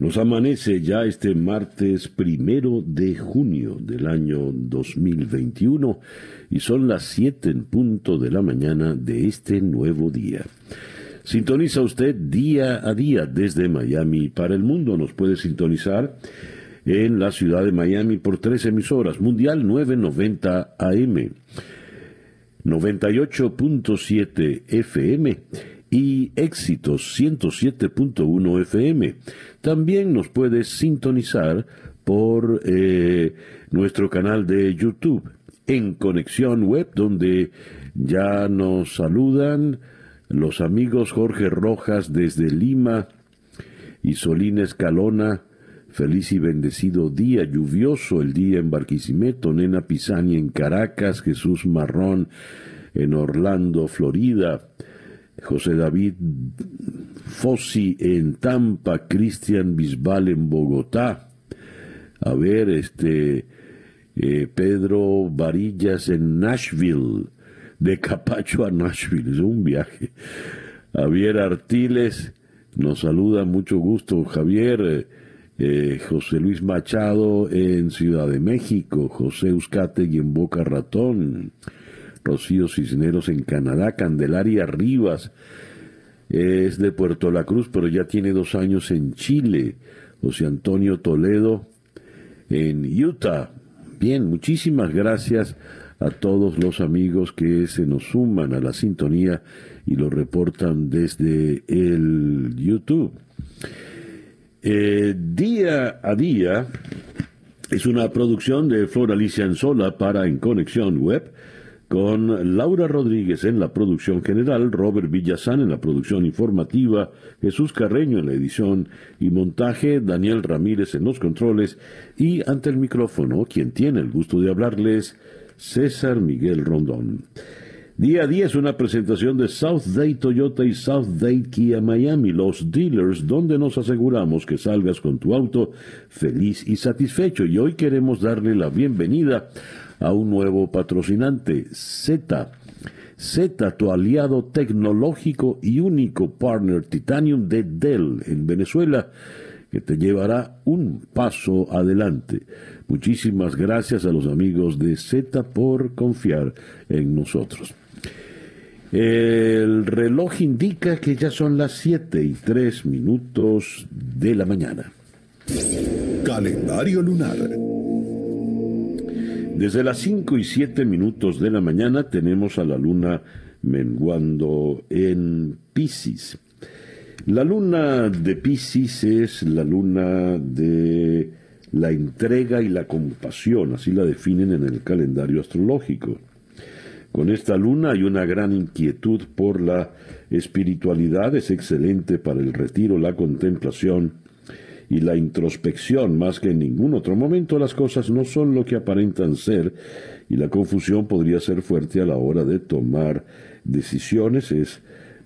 Nos amanece ya este martes primero de junio del año 2021 y son las 7 en punto de la mañana de este nuevo día. Sintoniza usted día a día desde Miami para el mundo. Nos puede sintonizar en la ciudad de Miami por tres emisoras. Mundial 990 AM, 98.7 FM y Éxitos 107.1 FM. También nos puedes sintonizar por eh, nuestro canal de YouTube en Conexión Web, donde ya nos saludan los amigos Jorge Rojas desde Lima y Solín Escalona. Feliz y bendecido día, lluvioso el día en Barquisimeto, Nena Pisani en Caracas, Jesús Marrón en Orlando, Florida. José David Fossi en Tampa, Cristian Bisbal en Bogotá. A ver, este eh, Pedro Varillas en Nashville, de Capacho a Nashville, es un viaje. Javier Artiles nos saluda, mucho gusto. Javier, eh, José Luis Machado en Ciudad de México, José y en Boca Ratón. Rocío Cisneros en Canadá, Candelaria Rivas es de Puerto La Cruz, pero ya tiene dos años en Chile, José Antonio Toledo en Utah. Bien, muchísimas gracias a todos los amigos que se nos suman a la sintonía y lo reportan desde el YouTube. Eh, día a día es una producción de Flor Alicia Anzola para En Conexión Web con Laura Rodríguez en la producción general, Robert Villazán en la producción informativa, Jesús Carreño en la edición y montaje, Daniel Ramírez en los controles y ante el micrófono, quien tiene el gusto de hablarles, César Miguel Rondón. Día a día es una presentación de South Day Toyota y South Day Kia Miami, los dealers donde nos aseguramos que salgas con tu auto feliz y satisfecho. Y hoy queremos darle la bienvenida a un nuevo patrocinante, Z. Z, tu aliado tecnológico y único partner Titanium de Dell en Venezuela, que te llevará un paso adelante. Muchísimas gracias a los amigos de Z por confiar en nosotros. El reloj indica que ya son las 7 y 3 minutos de la mañana. Calendario lunar. Desde las 5 y 7 minutos de la mañana tenemos a la luna menguando en Pisces. La luna de Pisces es la luna de la entrega y la compasión, así la definen en el calendario astrológico. Con esta luna hay una gran inquietud por la espiritualidad, es excelente para el retiro, la contemplación y la introspección más que en ningún otro momento las cosas no son lo que aparentan ser y la confusión podría ser fuerte a la hora de tomar decisiones. Es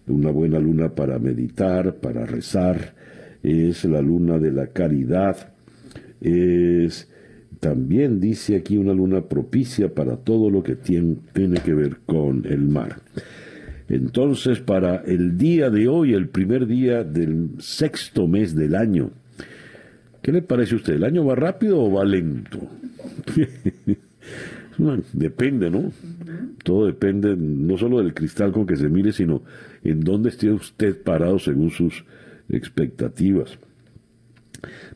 una buena luna para meditar, para rezar, es la luna de la caridad, es también dice aquí una luna propicia para todo lo que tiene, tiene que ver con el mar. Entonces, para el día de hoy, el primer día del sexto mes del año, ¿Qué le parece a usted? ¿El año va rápido o va lento? depende, ¿no? Todo depende no solo del cristal con que se mire, sino en dónde esté usted parado según sus expectativas.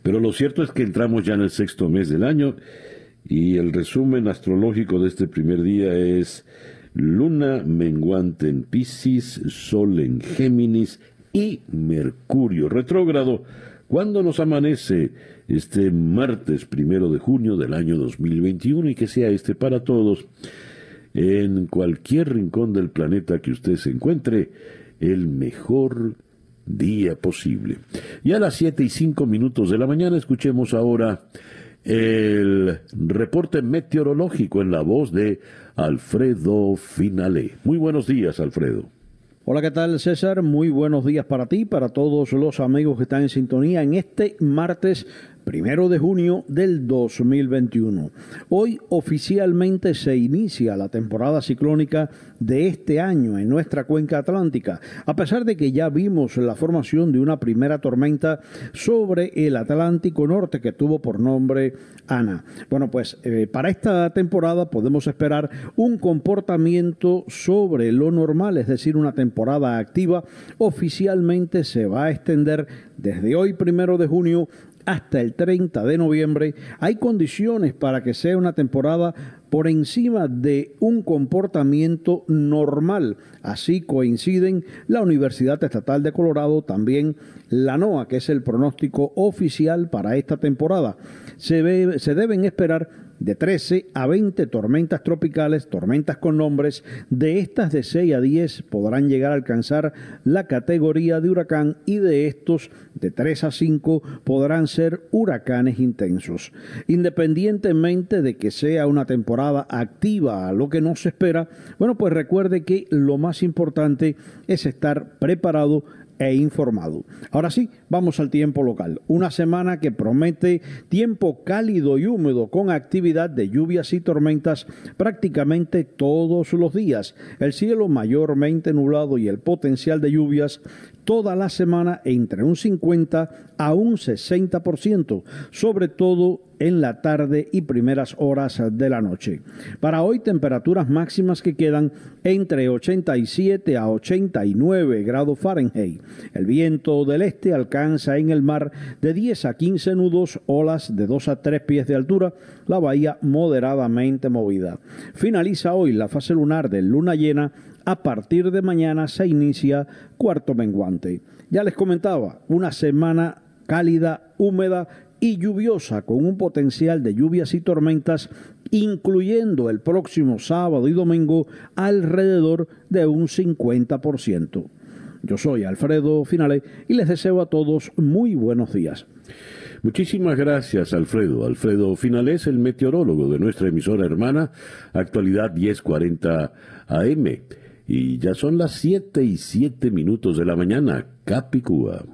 Pero lo cierto es que entramos ya en el sexto mes del año y el resumen astrológico de este primer día es Luna menguante en Pisces, Sol en Géminis y Mercurio retrógrado cuando nos amanece este martes primero de junio del año 2021 y que sea este para todos en cualquier rincón del planeta que usted se encuentre el mejor día posible. Y a las siete y cinco minutos de la mañana escuchemos ahora el reporte meteorológico en la voz de Alfredo Finale. Muy buenos días, Alfredo. Hola, ¿qué tal César? Muy buenos días para ti, para todos los amigos que están en sintonía en este martes primero de junio del 2021. Hoy oficialmente se inicia la temporada ciclónica de este año en nuestra cuenca atlántica, a pesar de que ya vimos la formación de una primera tormenta sobre el Atlántico Norte que tuvo por nombre Ana. Bueno, pues eh, para esta temporada podemos esperar un comportamiento sobre lo normal, es decir, una temporada activa. Oficialmente se va a extender desde hoy, primero de junio, hasta el 30 de noviembre, hay condiciones para que sea una temporada por encima de un comportamiento normal. Así coinciden la Universidad Estatal de Colorado, también la NOAA, que es el pronóstico oficial para esta temporada. Se, se deben esperar de 13 a 20 tormentas tropicales, tormentas con nombres. De estas de 6 a 10 podrán llegar a alcanzar la categoría de huracán y de estos de 3 a 5 podrán ser huracanes intensos. Independientemente de que sea una temporada activa lo que no se espera, bueno, pues recuerde que lo más importante es estar preparado e informado. Ahora sí, vamos al tiempo local. Una semana que promete tiempo cálido y húmedo con actividad de lluvias y tormentas prácticamente todos los días. El cielo mayormente nublado y el potencial de lluvias toda la semana entre un 50 a un 60%, sobre todo en la tarde y primeras horas de la noche. Para hoy temperaturas máximas que quedan entre 87 a 89 grados Fahrenheit. El viento del este alcanza en el mar de 10 a 15 nudos, olas de 2 a 3 pies de altura, la bahía moderadamente movida. Finaliza hoy la fase lunar de luna llena a partir de mañana se inicia cuarto menguante. Ya les comentaba, una semana cálida, húmeda y lluviosa con un potencial de lluvias y tormentas incluyendo el próximo sábado y domingo alrededor de un 50%. Yo soy Alfredo Finale y les deseo a todos muy buenos días. Muchísimas gracias, Alfredo. Alfredo Finale es el meteorólogo de nuestra emisora hermana, actualidad 1040 AM. Y ya son las 7 y 7 minutos de la mañana, Capicúa.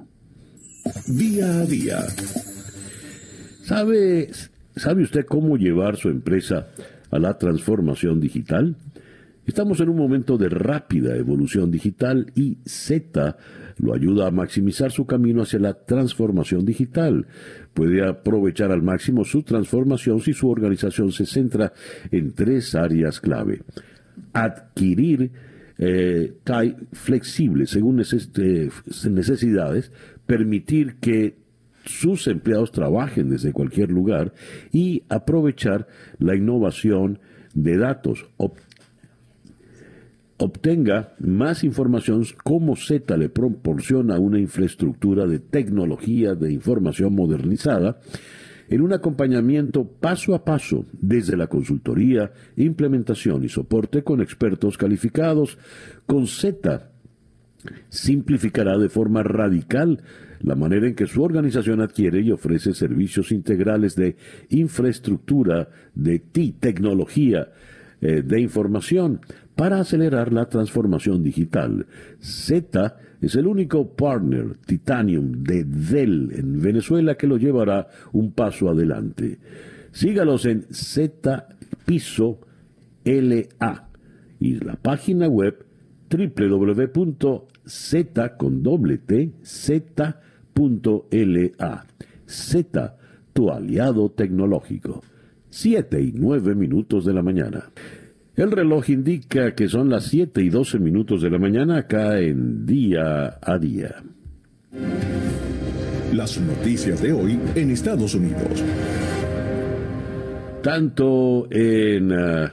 Día a día. ¿Sabe, ¿Sabe usted cómo llevar su empresa a la transformación digital? Estamos en un momento de rápida evolución digital y Z lo ayuda a maximizar su camino hacia la transformación digital. Puede aprovechar al máximo su transformación si su organización se centra en tres áreas clave. Adquirir eh, flexible según eh, necesidades, permitir que sus empleados trabajen desde cualquier lugar y aprovechar la innovación de datos. obtenga más información como Z le proporciona una infraestructura de tecnología de información modernizada en un acompañamiento paso a paso desde la consultoría, implementación y soporte con expertos calificados. Con Z simplificará de forma radical la manera en que su organización adquiere y ofrece servicios integrales de infraestructura, de tecnología, eh, de información para acelerar la transformación digital. Z es el único partner Titanium de Dell en Venezuela que lo llevará un paso adelante. Sígalos en Z Piso LA y la página web www.z con doble T Z.la. Z, tu aliado tecnológico. Siete y nueve minutos de la mañana. El reloj indica que son las 7 y 12 minutos de la mañana acá en día a día. Las noticias de hoy en Estados Unidos. Tanto en uh,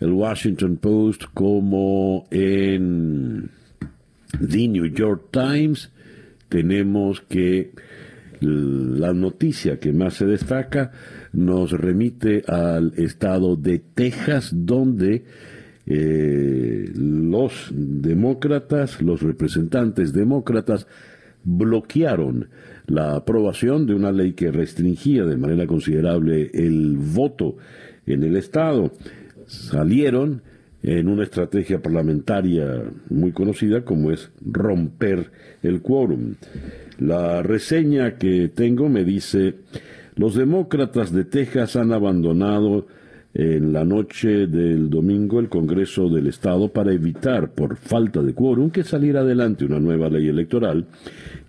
el Washington Post como en The New York Times tenemos que la noticia que más se destaca nos remite al estado de Texas, donde eh, los demócratas, los representantes demócratas, bloquearon la aprobación de una ley que restringía de manera considerable el voto en el Estado. Salieron en una estrategia parlamentaria muy conocida como es romper el quórum. La reseña que tengo me dice, los demócratas de Texas han abandonado en la noche del domingo el Congreso del Estado para evitar, por falta de quórum, que saliera adelante una nueva ley electoral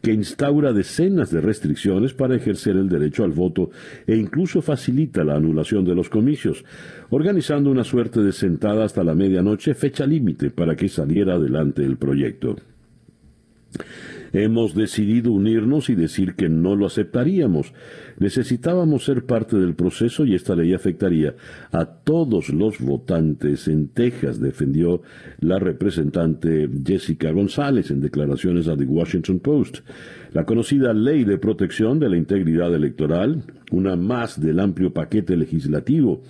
que instaura decenas de restricciones para ejercer el derecho al voto e incluso facilita la anulación de los comicios, organizando una suerte de sentada hasta la medianoche, fecha límite para que saliera adelante el proyecto. Hemos decidido unirnos y decir que no lo aceptaríamos. Necesitábamos ser parte del proceso y esta ley afectaría a todos los votantes en Texas, defendió la representante Jessica González en declaraciones a The Washington Post. La conocida Ley de Protección de la Integridad Electoral, una más del amplio paquete legislativo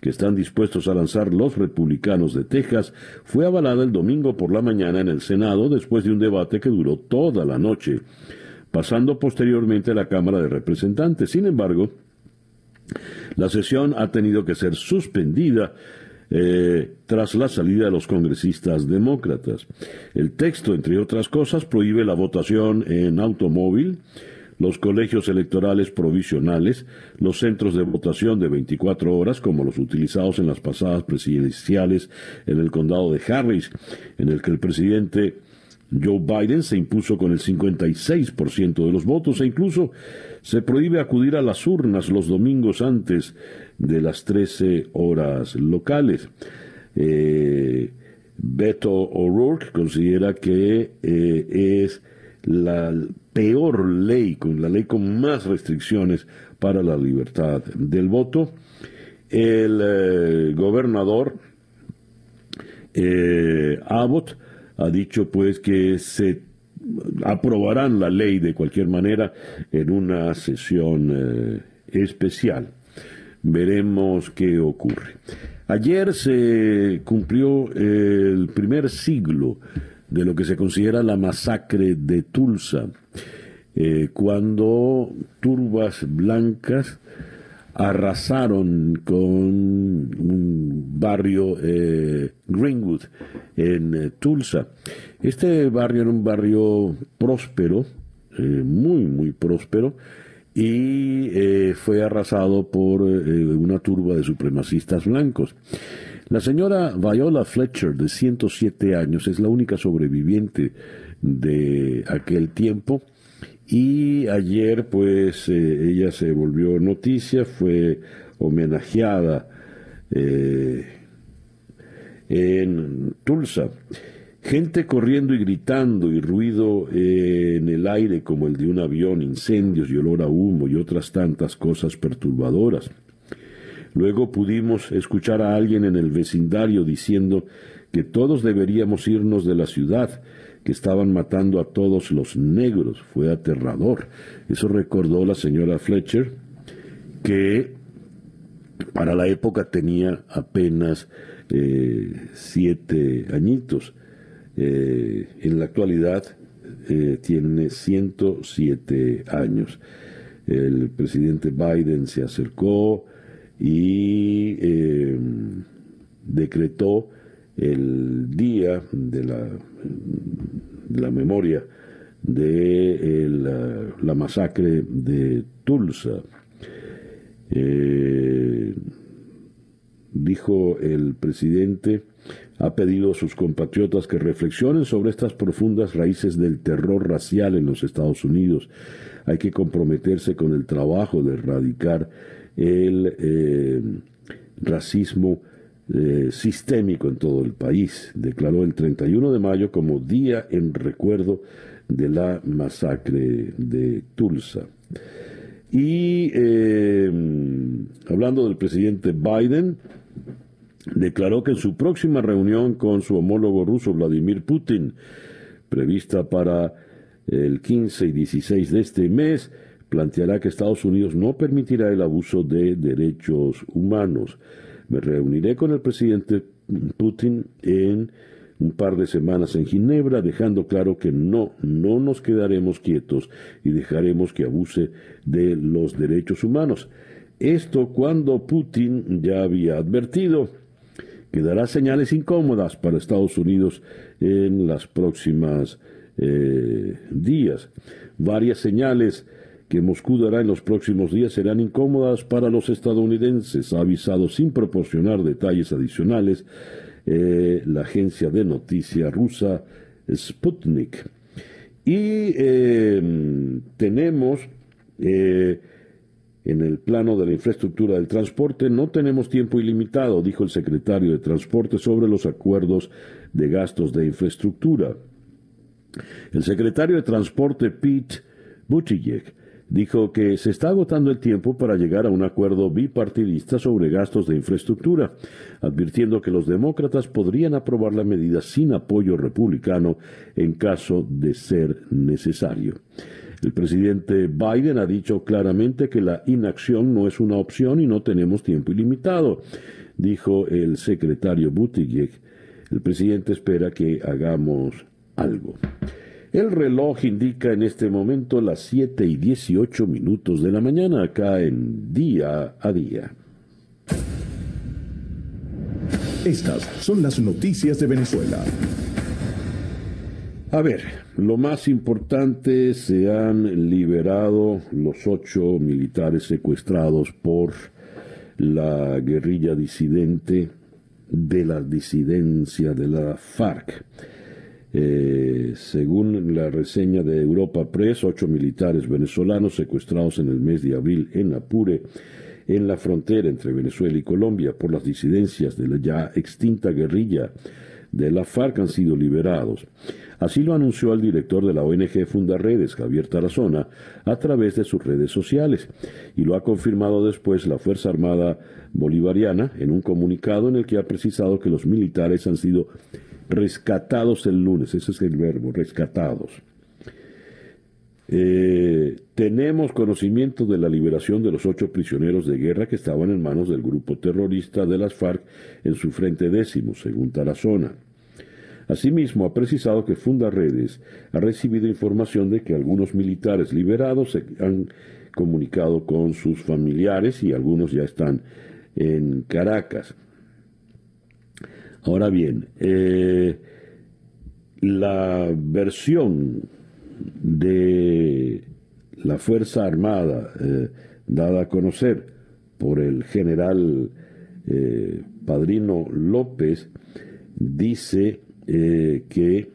que están dispuestos a lanzar los republicanos de Texas fue avalada el domingo por la mañana en el Senado después de un debate que duró toda la noche, pasando posteriormente a la Cámara de Representantes. Sin embargo, la sesión ha tenido que ser suspendida eh, tras la salida de los congresistas demócratas. El texto, entre otras cosas, prohíbe la votación en automóvil, los colegios electorales provisionales, los centros de votación de 24 horas, como los utilizados en las pasadas presidenciales en el condado de Harris, en el que el presidente Joe Biden se impuso con el 56% de los votos e incluso se prohíbe acudir a las urnas los domingos antes de las 13 horas locales. Eh, Beto O'Rourke considera que eh, es la peor ley, con la ley con más restricciones para la libertad del voto. El eh, gobernador Abbott ha dicho pues que se aprobarán la ley de cualquier manera en una sesión eh, especial. Veremos qué ocurre. Ayer se cumplió el primer siglo de lo que se considera la masacre de Tulsa, eh, cuando turbas blancas arrasaron con un barrio eh, Greenwood en eh, Tulsa. Este barrio era un barrio próspero, muy, muy próspero, y fue arrasado por una turba de supremacistas blancos. La señora Viola Fletcher, de 107 años, es la única sobreviviente de aquel tiempo. Y ayer, pues, eh, ella se volvió noticia, fue homenajeada eh, en Tulsa. Gente corriendo y gritando y ruido en el aire como el de un avión, incendios y olor a humo y otras tantas cosas perturbadoras. Luego pudimos escuchar a alguien en el vecindario diciendo que todos deberíamos irnos de la ciudad, que estaban matando a todos los negros. Fue aterrador. Eso recordó la señora Fletcher, que para la época tenía apenas eh, siete añitos. Eh, en la actualidad eh, tiene 107 años. El presidente Biden se acercó, y em, decretó el día de la, la memoria de la, masacre de Tulsa. Eh, dijo el presidente, ha pedido a sus compatriotas que reflexionen sobre estas profundas raíces del terror racial en los Estados Unidos. Hay que comprometerse con el trabajo de erradicar el eh, racismo eh, sistémico en todo el país. Declaró el 31 de mayo como Día en Recuerdo de la Masacre de Tulsa. Y eh, hablando del presidente Biden, declaró que en su próxima reunión con su homólogo ruso Vladimir Putin, prevista para el 15 y 16 de este mes, planteará que Estados Unidos no permitirá el abuso de derechos humanos. Me reuniré con el presidente Putin en un par de semanas en Ginebra, dejando claro que no, no nos quedaremos quietos y dejaremos que abuse de los derechos humanos. Esto cuando Putin ya había advertido que dará señales incómodas para Estados Unidos en las próximas eh, días. Varias señales que Moscú dará en los próximos días serán incómodas para los estadounidenses, ha avisado sin proporcionar detalles adicionales eh, la agencia de noticia rusa Sputnik. Y eh, tenemos eh, en el plano de la infraestructura del transporte, no tenemos tiempo ilimitado, dijo el secretario de Transporte sobre los acuerdos de gastos de infraestructura. El secretario de Transporte Pete Buttigieg dijo que se está agotando el tiempo para llegar a un acuerdo bipartidista sobre gastos de infraestructura, advirtiendo que los demócratas podrían aprobar la medida sin apoyo republicano en caso de ser necesario. El presidente Biden ha dicho claramente que la inacción no es una opción y no tenemos tiempo ilimitado, dijo el secretario Buttigieg. El presidente espera que hagamos algo. El reloj indica en este momento las 7 y 18 minutos de la mañana acá en día a día. Estas son las noticias de Venezuela. A ver, lo más importante, se han liberado los ocho militares secuestrados por la guerrilla disidente de la disidencia de la FARC. Eh, según la reseña de Europa Press, ocho militares venezolanos secuestrados en el mes de abril en Apure, en la frontera entre Venezuela y Colombia, por las disidencias de la ya extinta guerrilla de la FARC han sido liberados. Así lo anunció el director de la ONG Fundaredes, Javier Tarazona, a través de sus redes sociales, y lo ha confirmado después la Fuerza Armada Bolivariana en un comunicado en el que ha precisado que los militares han sido rescatados el lunes, ese es el verbo, rescatados. Eh, tenemos conocimiento de la liberación de los ocho prisioneros de guerra que estaban en manos del grupo terrorista de las FARC en su frente décimo, según Tarazona. Asimismo, ha precisado que Fundaredes ha recibido información de que algunos militares liberados se han comunicado con sus familiares y algunos ya están en Caracas. Ahora bien, eh, la versión de la Fuerza Armada eh, dada a conocer por el general eh, Padrino López dice que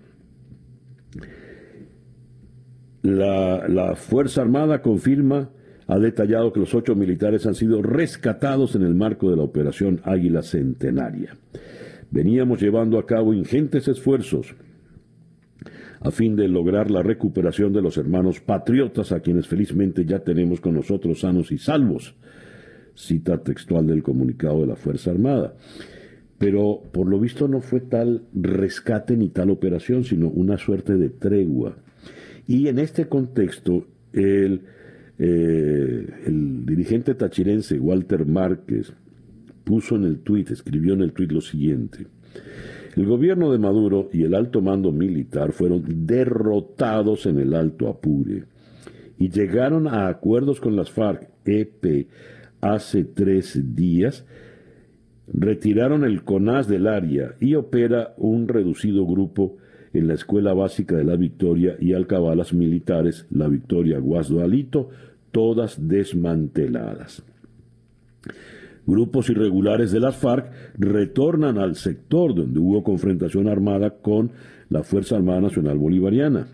la, la Fuerza Armada confirma ha detallado que los ocho militares han sido rescatados en el marco de la Operación Águila Centenaria veníamos llevando a cabo ingentes esfuerzos a fin de lograr la recuperación de los hermanos patriotas a quienes felizmente ya tenemos con nosotros sanos y salvos. Cita textual del comunicado de la Fuerza Armada. Pero por lo visto no fue tal rescate ni tal operación, sino una suerte de tregua. Y en este contexto, el, eh, el dirigente tachirense Walter Márquez, puso en el tuit, escribió en el tuit lo siguiente. El gobierno de Maduro y el alto mando militar fueron derrotados en el Alto Apure y llegaron a acuerdos con las FARC-EP hace tres días, retiraron el CONAS del área y opera un reducido grupo en la Escuela Básica de la Victoria y alcabalas militares La Victoria Guasdo Alito, todas desmanteladas. Grupos irregulares de las FARC retornan al sector donde hubo confrontación armada con la Fuerza Armada Nacional Bolivariana.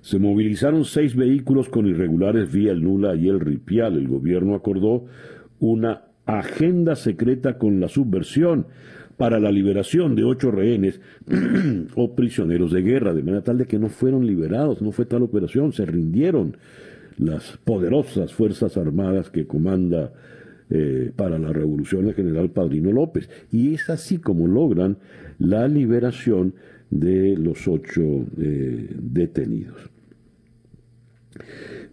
Se movilizaron seis vehículos con irregulares vía el Nula y el Ripial. El gobierno acordó una agenda secreta con la subversión para la liberación de ocho rehenes o prisioneros de guerra, de manera tal de que no fueron liberados, no fue tal operación, se rindieron las poderosas Fuerzas Armadas que comanda eh, para la revolución del general Padrino López. Y es así como logran la liberación de los ocho eh, detenidos.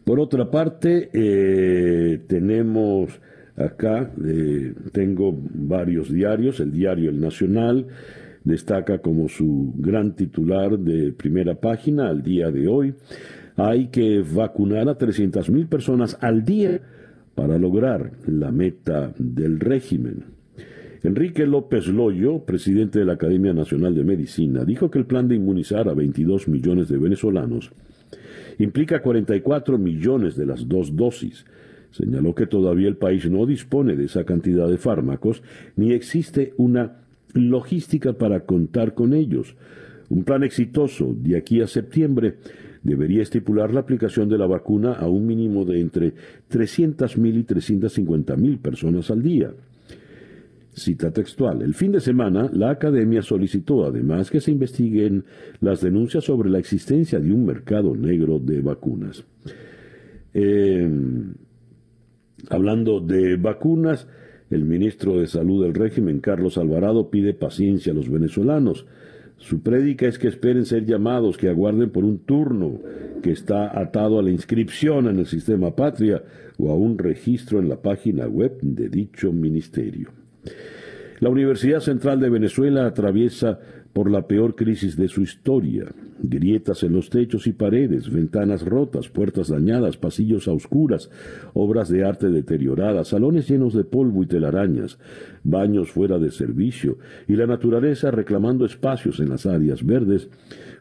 Por otra parte, eh, tenemos acá, tengo varios diarios, el diario El Nacional, destaca como su gran titular de primera página al día de hoy. Hay que vacunar a 300.000 personas al día para lograr la meta del régimen. Enrique López Loyo, presidente de la Academia Nacional de Medicina, dijo que el plan de inmunizar a 22 millones de venezolanos implica 44 millones de las dos dosis. Señaló que todavía el país no dispone de esa cantidad de fármacos ni existe una logística para contar con ellos. Un plan exitoso de aquí a septiembre debería estipular la aplicación de la vacuna a un mínimo de entre 300.000 y 350.000 personas al día. Cita textual. El fin de semana, la Academia solicitó además que se investiguen las denuncias sobre la existencia de un mercado negro de vacunas. Em, hablando de vacunas, el ministro de Salud del régimen, Carlos Alvarado, pide paciencia a los venezolanos. Su prédica es que esperen ser llamados, que aguarden por un turno que está atado a la inscripción en el sistema patria o a un registro en la página web de dicho ministerio. La Universidad Central de Venezuela atraviesa por la peor crisis de su historia. Grietas en los techos y paredes, ventanas rotas, puertas dañadas, pasillos a oscuras, obras de arte deterioradas, salones llenos de polvo y telarañas, baños fuera de servicio y la naturaleza reclamando espacios en las áreas verdes,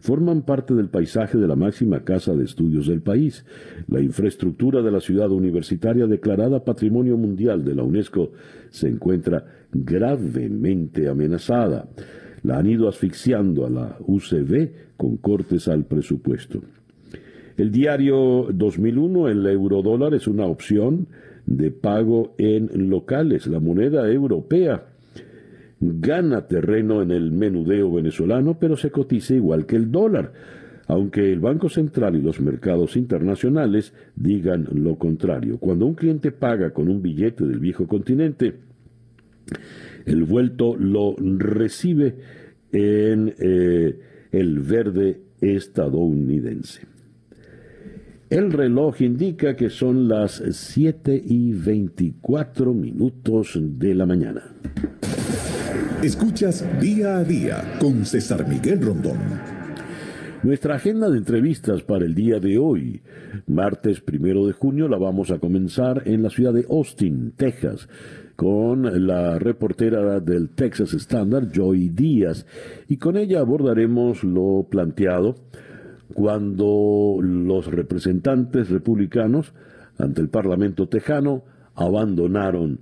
forman parte del paisaje de la máxima casa de estudios del país. La infraestructura de la ciudad universitaria declarada Patrimonio Mundial de la UNESCO se encuentra gravemente amenazada la han ido asfixiando a la UCB con cortes al presupuesto. El diario 2001, el eurodólar es una opción de pago en locales. La moneda europea gana terreno en el menudeo venezolano, pero se cotiza igual que el dólar, aunque el Banco Central y los mercados internacionales digan lo contrario. Cuando un cliente paga con un billete del viejo continente, el vuelto lo recibe en eh, el verde estadounidense. El reloj indica que son las 7 y 24 minutos de la mañana. Escuchas día a día con César Miguel Rondón. Nuestra agenda de entrevistas para el día de hoy, martes primero de junio, la vamos a comenzar en la ciudad de Austin, Texas, con la reportera del Texas Standard, Joy Díaz, y con ella abordaremos lo planteado cuando los representantes republicanos ante el Parlamento tejano abandonaron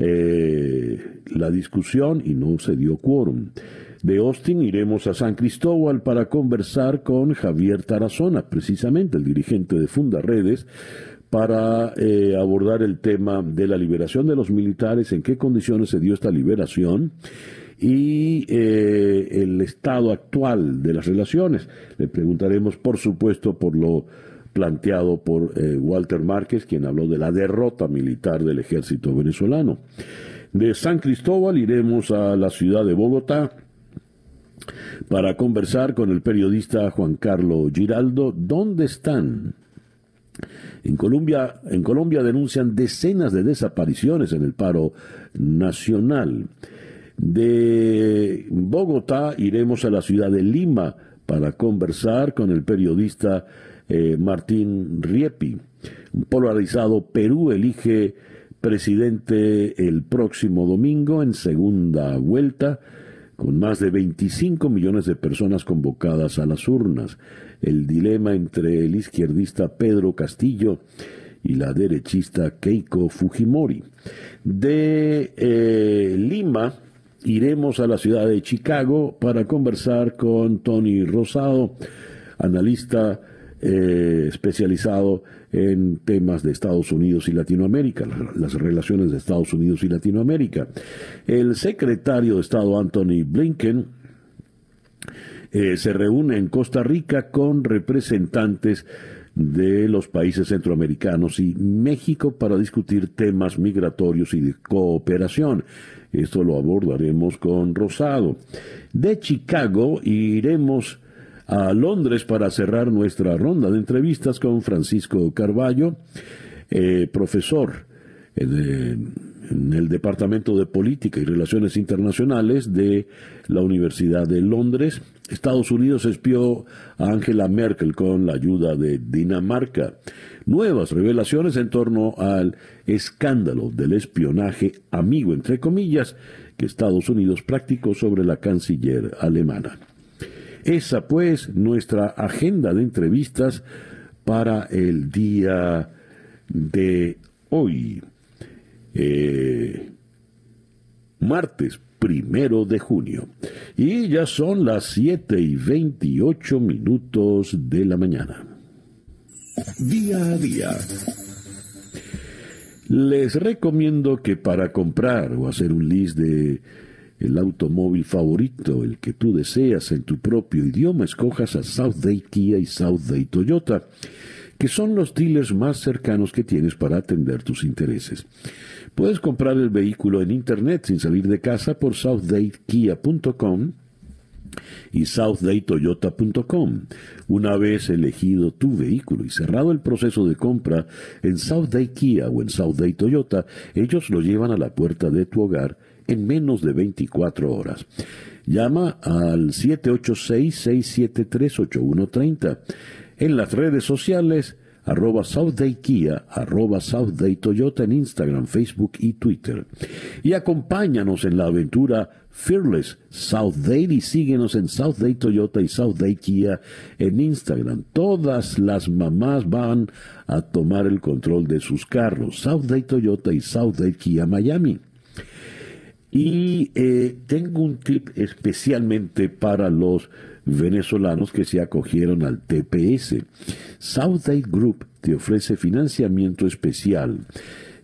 eh, la discusión y no se dio quórum. De Austin iremos a San Cristóbal para conversar con Javier Tarazona, precisamente el dirigente de Fundaredes, para eh, abordar el tema de la liberación de los militares, en qué condiciones se dio esta liberación y eh, el estado actual de las relaciones. Le preguntaremos, por supuesto, por lo planteado por eh, Walter Márquez, quien habló de la derrota militar del ejército venezolano. De San Cristóbal iremos a la ciudad de Bogotá para conversar con el periodista Juan Carlos Giraldo. ¿Dónde están en Colombia, en Colombia denuncian decenas de desapariciones en el paro nacional. De Bogotá iremos a la ciudad de Lima para conversar con el periodista eh, Martín Riepi. Un polarizado Perú elige presidente el próximo domingo en segunda vuelta con más de 25 millones de personas convocadas a las urnas el dilema entre el izquierdista Pedro Castillo y la derechista Keiko Fujimori. De eh, Lima iremos a la ciudad de Chicago para conversar con Tony Rosado, analista eh, especializado en temas de Estados Unidos y Latinoamérica, las relaciones de Estados Unidos y Latinoamérica. El secretario de Estado Anthony Blinken eh, se reúne en Costa Rica con representantes de los países centroamericanos y México para discutir temas migratorios y de cooperación. Esto lo abordaremos con Rosado. De Chicago iremos a Londres para cerrar nuestra ronda de entrevistas con Francisco Carballo, eh, profesor en en el Departamento de Política y Relaciones Internacionales de la Universidad de Londres. Estados Unidos espió a Angela Merkel con la ayuda de Dinamarca. Nuevas revelaciones en torno al escándalo del espionaje amigo, entre comillas, que Estados Unidos practicó sobre la canciller alemana. Esa pues nuestra agenda de entrevistas para el día de hoy. Eh, martes primero de junio. Y ya son las 7 y 28 minutos de la mañana. Día a día. Les recomiendo que para comprar o hacer un list de el automóvil favorito, el que tú deseas en tu propio idioma, escojas a South Day Kia y South Day Toyota, que son los dealers más cercanos que tienes para atender tus intereses. Puedes comprar el vehículo en Internet sin salir de casa por southdaykia.com y southdaytoyota.com. Una vez elegido tu vehículo y cerrado el proceso de compra en South Day Kia o en South Day Toyota, ellos lo llevan a la puerta de tu hogar en menos de 24 horas. Llama al 786-673-8130. En las redes sociales, arroba Kia, arroba Southday Toyota en Instagram, Facebook y Twitter. Y acompáñanos en la aventura Fearless Southday y síguenos en Southday Toyota y Southday Kia en Instagram. Todas las mamás van a tomar el control de sus carros. Southday Toyota y Southday Kia Miami. Y eh, tengo un tip especialmente para los venezolanos que se acogieron al TPS. Southgate Group te ofrece financiamiento especial.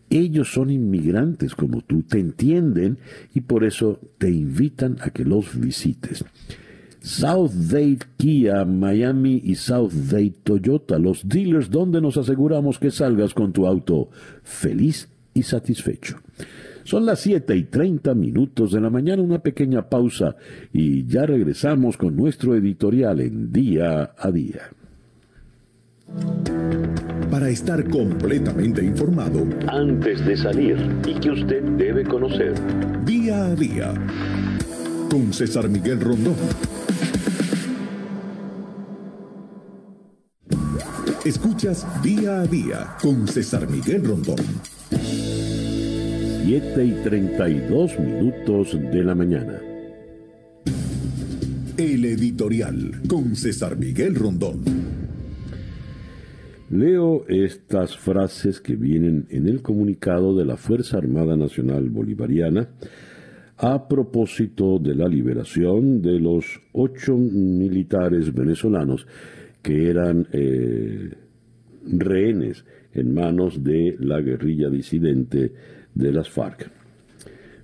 Ellos son inmigrantes como tú, te entienden y por eso te invitan a que los visites. Southgate Kia, Miami y Southgate Toyota, los dealers donde nos aseguramos que salgas con tu auto feliz y satisfecho. Son las 7 y 30 minutos de la mañana, una pequeña pausa y ya regresamos con nuestro editorial en día a día. Para estar completamente informado, antes de salir y que usted debe conocer, día a día, con César Miguel Rondón. Escuchas día a día con César Miguel Rondón. 7 y 32 minutos de la mañana. El editorial con César Miguel Rondón. Leo estas frases que vienen en el comunicado de la Fuerza Armada Nacional Bolivariana a propósito de la liberación de los ocho militares venezolanos que eran eh, rehenes en manos de la guerrilla disidente de las FARC.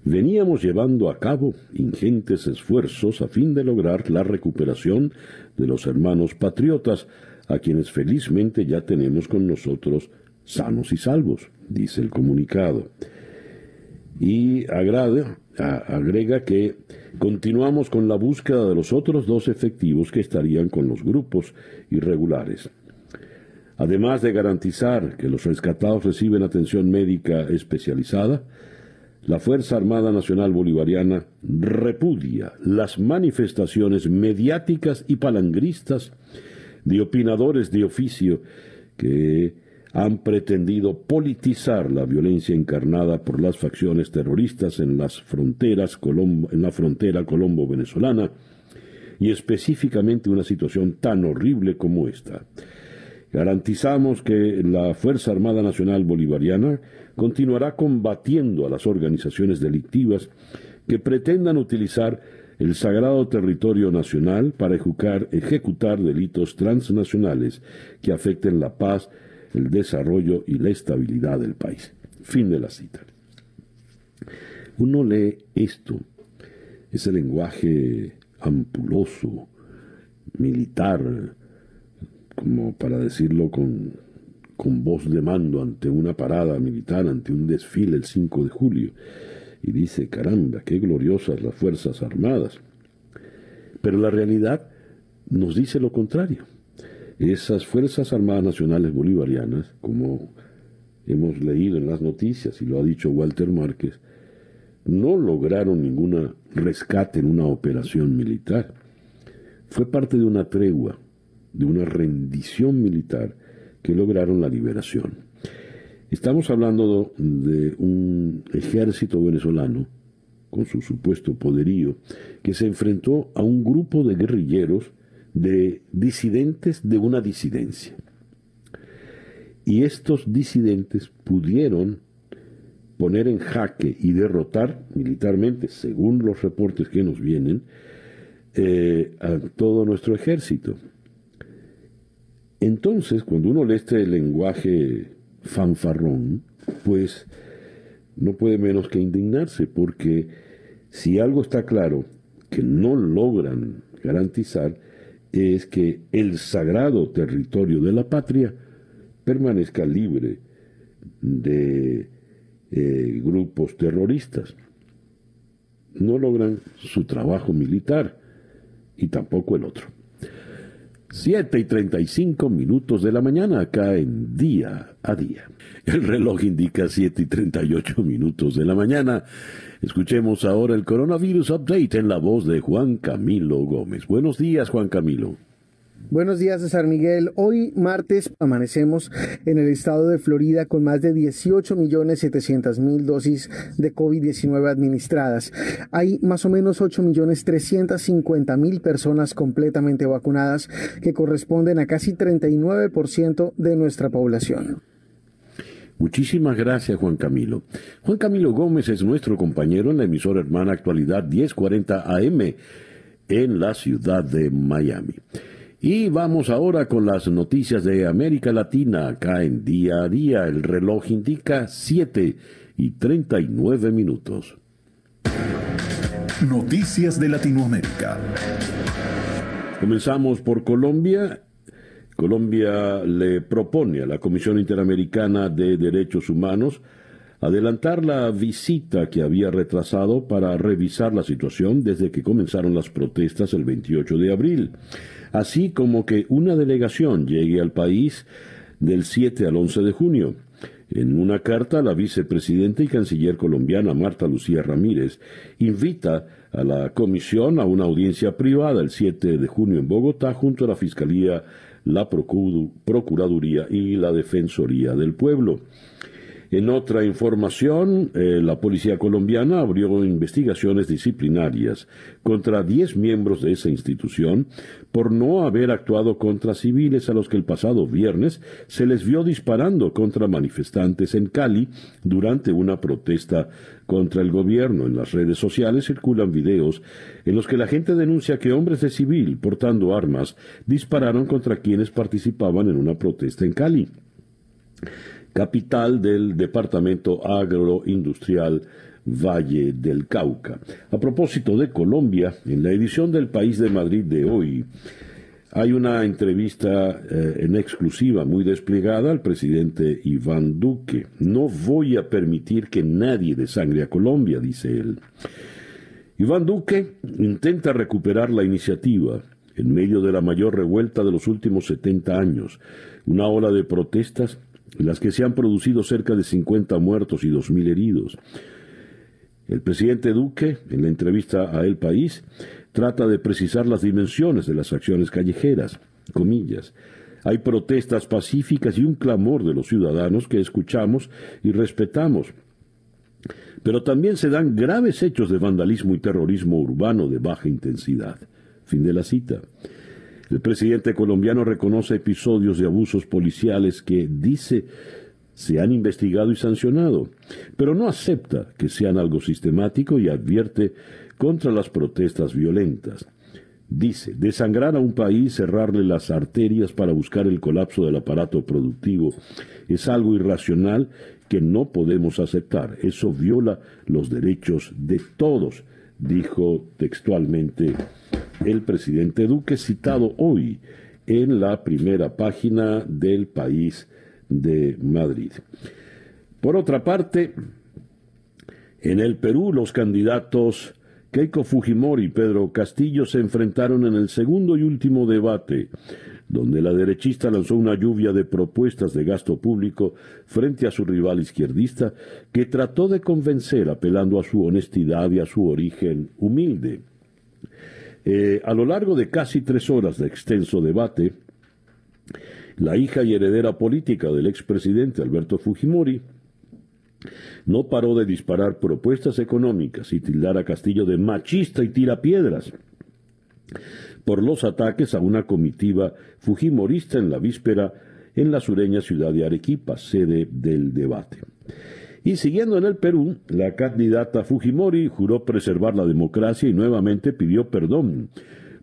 Veníamos llevando a cabo ingentes esfuerzos a fin de lograr la recuperación de los hermanos patriotas, a quienes felizmente ya tenemos con nosotros sanos y salvos, dice el comunicado. Y agrega que continuamos con la búsqueda de los otros dos efectivos que estarían con los grupos irregulares. Además de garantizar que los rescatados reciben atención médica especializada, la Fuerza Armada Nacional Bolivariana repudia las manifestaciones mediáticas y palangristas de opinadores de oficio que han pretendido politizar la violencia encarnada por las facciones terroristas en las fronteras en la frontera colombo-venezolana y específicamente una situación tan horrible como esta. Garantizamos que la Fuerza Armada Nacional Bolivariana continuará combatiendo a las organizaciones delictivas que pretendan utilizar el sagrado territorio nacional para ejecutar, ejecutar delitos transnacionales que afecten la paz, el desarrollo y la estabilidad del país. Fin de la cita. Uno lee esto, ese lenguaje ampuloso, militar, como para decirlo con, con voz de mando ante una parada militar, ante un desfile el 5 de julio, y dice, caramba, qué gloriosas las Fuerzas Armadas. Pero la realidad nos dice lo contrario. Esas Fuerzas Armadas Nacionales Bolivarianas, como hemos leído en las noticias y lo ha dicho Walter Márquez, no lograron ningún rescate en una operación militar. Fue parte de una tregua, de una rendición militar que lograron la liberación. Estamos hablando de un ejército venezolano con su supuesto poderío que se enfrentó a un grupo de guerrilleros de disidentes de una disidencia. Y estos disidentes pudieron poner en jaque y derrotar militarmente, según los reportes que nos vienen, eh, a todo nuestro ejército. Entonces, cuando uno lee este lenguaje fanfarrón, pues no puede menos que indignarse, porque si algo está claro que no logran garantizar, es que el sagrado territorio de la patria permanezca libre de eh, grupos terroristas. No logran su trabajo militar y tampoco el otro. 7 y 35 minutos de la mañana acá en día a día. El reloj indica 7 y 38 minutos de la mañana. Escuchemos ahora el coronavirus update en la voz de Juan Camilo Gómez. Buenos días, Juan Camilo. Buenos días, César Miguel. Hoy martes amanecemos en el estado de Florida con más de 18 millones 700 mil dosis de COVID-19 administradas. Hay más o menos 8 millones 350 mil personas completamente vacunadas, que corresponden a casi 39% de nuestra población. Muchísimas gracias, Juan Camilo. Juan Camilo Gómez es nuestro compañero en la emisora hermana Actualidad 1040 AM en la ciudad de Miami. Y vamos ahora con las noticias de América Latina, acá en día a día. El reloj indica 7 y 39 minutos. Noticias de Latinoamérica. Comenzamos por Colombia. Colombia le propone a la Comisión Interamericana de Derechos Humanos adelantar la visita que había retrasado para revisar la situación desde que comenzaron las protestas el 28 de abril así como que una delegación llegue al país del 7 al 11 de junio. En una carta, la vicepresidenta y canciller colombiana Marta Lucía Ramírez invita a la comisión a una audiencia privada el 7 de junio en Bogotá junto a la Fiscalía, la Procuraduría y la Defensoría del Pueblo. En otra información, eh, la policía colombiana abrió investigaciones disciplinarias contra 10 miembros de esa institución por no haber actuado contra civiles a los que el pasado viernes se les vio disparando contra manifestantes en Cali durante una protesta contra el gobierno. En las redes sociales circulan videos en los que la gente denuncia que hombres de civil portando armas dispararon contra quienes participaban en una protesta en Cali capital del departamento agroindustrial Valle del Cauca. A propósito de Colombia, en la edición del País de Madrid de hoy, hay una entrevista eh, en exclusiva muy desplegada al presidente Iván Duque. No voy a permitir que nadie desangre a Colombia, dice él. Iván Duque intenta recuperar la iniciativa en medio de la mayor revuelta de los últimos 70 años, una ola de protestas las que se han producido cerca de 50 muertos y 2.000 heridos. El presidente Duque, en la entrevista a El País, trata de precisar las dimensiones de las acciones callejeras, comillas. Hay protestas pacíficas y un clamor de los ciudadanos que escuchamos y respetamos. Pero también se dan graves hechos de vandalismo y terrorismo urbano de baja intensidad. Fin de la cita. El presidente colombiano reconoce episodios de abusos policiales que dice se han investigado y sancionado, pero no acepta que sean algo sistemático y advierte contra las protestas violentas. Dice, desangrar a un país, cerrarle las arterias para buscar el colapso del aparato productivo, es algo irracional que no podemos aceptar. Eso viola los derechos de todos, dijo textualmente el presidente Duque, citado hoy en la primera página del país de Madrid. Por otra parte, en el Perú los candidatos Keiko Fujimori y Pedro Castillo se enfrentaron en el segundo y último debate donde la derechista lanzó una lluvia de propuestas de gasto público frente a su rival izquierdista, que trató de convencer apelando a su honestidad y a su origen humilde. Eh, a lo largo de casi tres horas de extenso debate, la hija y heredera política del expresidente Alberto Fujimori no paró de disparar propuestas económicas y tildar a Castillo de machista y tirapiedras por los ataques a una comitiva fujimorista en la víspera en la sureña ciudad de Arequipa, sede del debate. Y siguiendo en el Perú, la candidata Fujimori juró preservar la democracia y nuevamente pidió perdón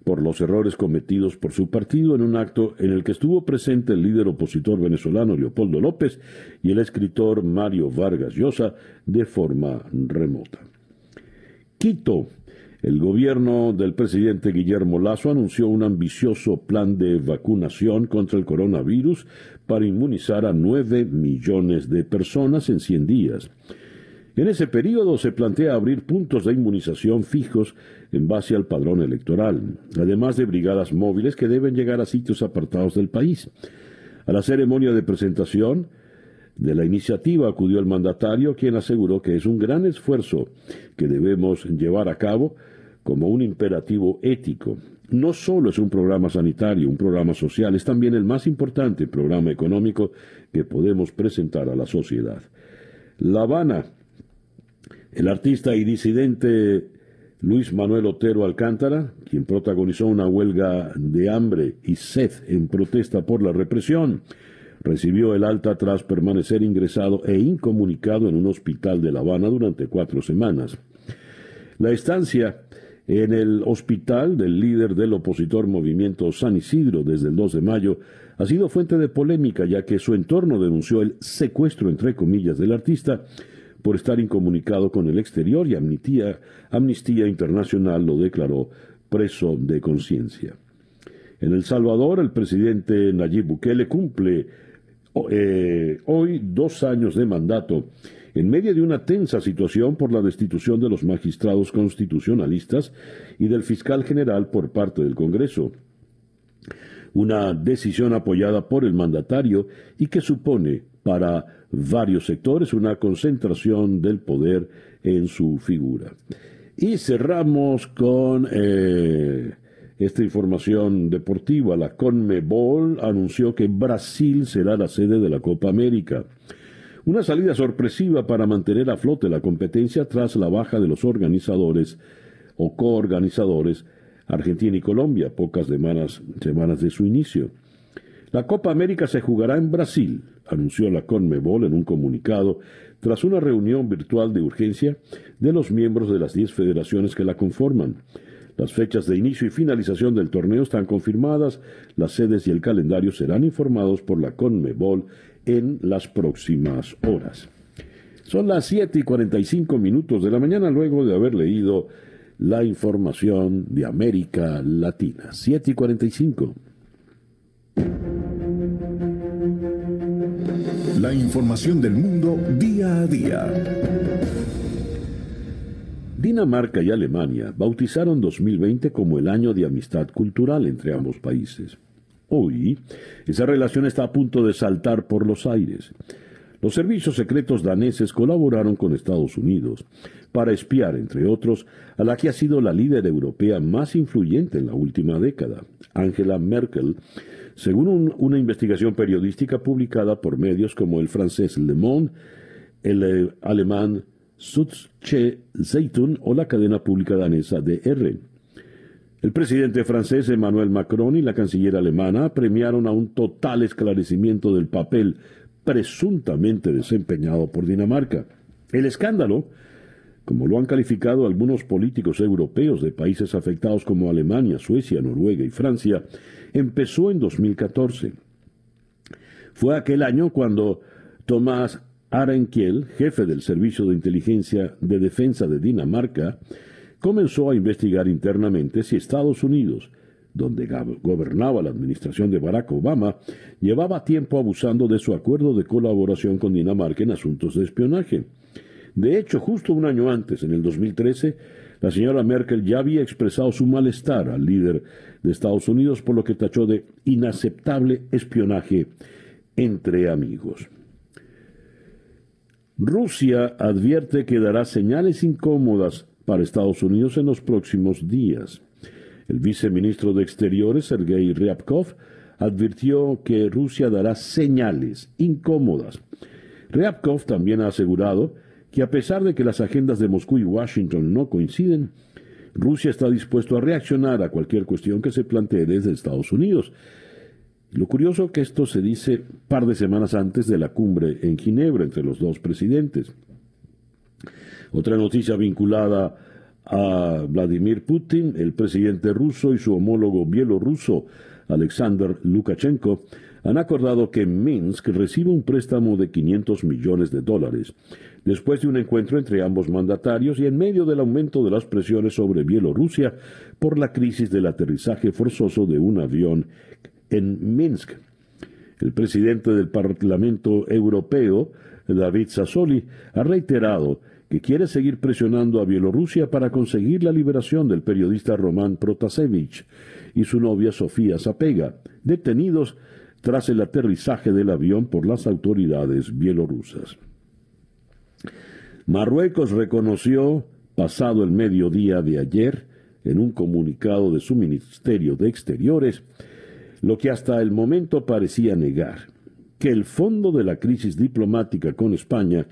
por los errores cometidos por su partido en un acto en el que estuvo presente el líder opositor venezolano Leopoldo López y el escritor Mario Vargas Llosa de forma remota. Quito el gobierno del presidente Guillermo Lazo anunció un ambicioso plan de vacunación contra el coronavirus para inmunizar a 9 millones de personas en 100 días. En ese periodo se plantea abrir puntos de inmunización fijos en base al padrón electoral, además de brigadas móviles que deben llegar a sitios apartados del país. A la ceremonia de presentación de la iniciativa acudió el mandatario, quien aseguró que es un gran esfuerzo que debemos llevar a cabo como un imperativo ético. No solo es un programa sanitario, un programa social, es también el más importante programa económico que podemos presentar a la sociedad. La Habana, el artista y disidente Luis Manuel Otero Alcántara, quien protagonizó una huelga de hambre y sed en protesta por la represión, recibió el alta tras permanecer ingresado e incomunicado en un hospital de La Habana durante cuatro semanas. La estancia en el hospital del líder del opositor movimiento San Isidro desde el 2 de mayo ha sido fuente de polémica ya que su entorno denunció el secuestro entre comillas del artista por estar incomunicado con el exterior y Amnistía, Internacional lo declaró preso de conciencia. En El Salvador, el presidente Nayib Bukele cumple eh, hoy dos años de mandato en medio de una tensa situación por la destitución de los magistrados constitucionalistas y del fiscal general por parte del Congreso. Una decisión apoyada por el mandatario y que supone para varios sectores una concentración del poder en su figura. Y cerramos con eh, esta información deportiva. La CONMEBOL anunció que Brasil será la sede de la Copa América. Una salida sorpresiva para mantener a flote la competencia tras la baja de los organizadores o coorganizadores Argentina y Colombia, pocas semanas, semanas de su inicio. La Copa América se jugará en Brasil, anunció la CONMEBOL en un comunicado tras una reunión virtual de urgencia de los miembros de las 10 federaciones que la conforman. Las fechas de inicio y finalización del torneo están confirmadas, las sedes y el calendario serán informados por la CONMEBOL en las próximas horas. Son las 7 y 45 minutos de la mañana luego de haber leído la información de América Latina. 7 y 45. La información del mundo día a día. Dinamarca y Alemania bautizaron 2020 como el año de amistad cultural entre ambos países. Hoy, esa relación está a punto de saltar por los aires. Los servicios secretos daneses colaboraron con Estados Unidos para espiar, entre otros, a la que ha sido la líder europea más influyente en la última década, Angela Merkel, según una investigación periodística publicada por medios como el francés Le Monde, el eh, alemán Süddeutsche Zeitung o la cadena pública danesa DR. El presidente francés Emmanuel Macron y la canciller alemana premiaron a un total esclarecimiento del papel presuntamente desempeñado por Dinamarca. El escándalo, como lo han calificado algunos políticos europeos de países afectados como Alemania, Suecia, Noruega y Francia, empezó en 2014. Fue aquel año cuando Tomás Arenkiel, jefe del Servicio de Inteligencia de Defensa de Dinamarca, comenzó a investigar internamente si Estados Unidos, donde gobernaba la administración de Barack Obama, llevaba tiempo abusando de su acuerdo de colaboración con Dinamarca en asuntos de espionaje. De hecho, justo un año antes, en el 2013, La señora Merkel ya había expresado su malestar al líder de Estados Unidos por lo que tachó de inaceptable espionaje entre amigos. Rusia advierte que dará señales incómodas para Estados Unidos en los próximos días. El viceministro de Exteriores, Sergei Ryabkov, advirtió que Rusia dará señales incómodas. Ryabkov también ha asegurado que a pesar de que las agendas de Moscú y Washington no coinciden, Rusia está dispuesto a reaccionar a cualquier cuestión que se plantee desde Estados Unidos. Lo curioso que esto se dice par de semanas antes de la cumbre en Ginebra entre los dos presidentes. Otra noticia vinculada a Vladimir Putin, el presidente ruso y su homólogo bielorruso Alexander Lukashenko han acordado que Minsk reciba un préstamo de 500 millones de dólares, después de un encuentro entre ambos mandatarios y en medio del aumento de las presiones sobre Bielorrusia por la crisis del aterrizaje forzoso de un avión en Minsk. El presidente del Parlamento Europeo, David Sassoli, ha reiterado que quiere seguir presionando a Bielorrusia para conseguir la liberación del periodista Roman Protasevich y su novia Sofía Zapega, detenidos tras el aterrizaje del avión por las autoridades bielorrusas. Marruecos reconoció, pasado el mediodía de ayer, en un comunicado de su Ministerio de Exteriores, lo que hasta el momento parecía negar, que el fondo de la crisis diplomática con España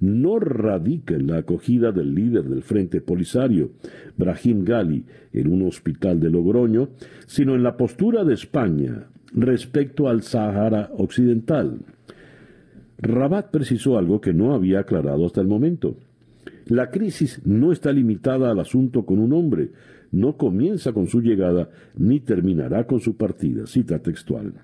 no radica en la acogida del líder del Frente Polisario, Brahim Gali, en un hospital de Logroño, sino en la postura de España respecto al Sahara Occidental. Rabat precisó algo que no había aclarado hasta el momento. La crisis no está limitada al asunto con un hombre, no comienza con su llegada ni terminará con su partida. Cita textual.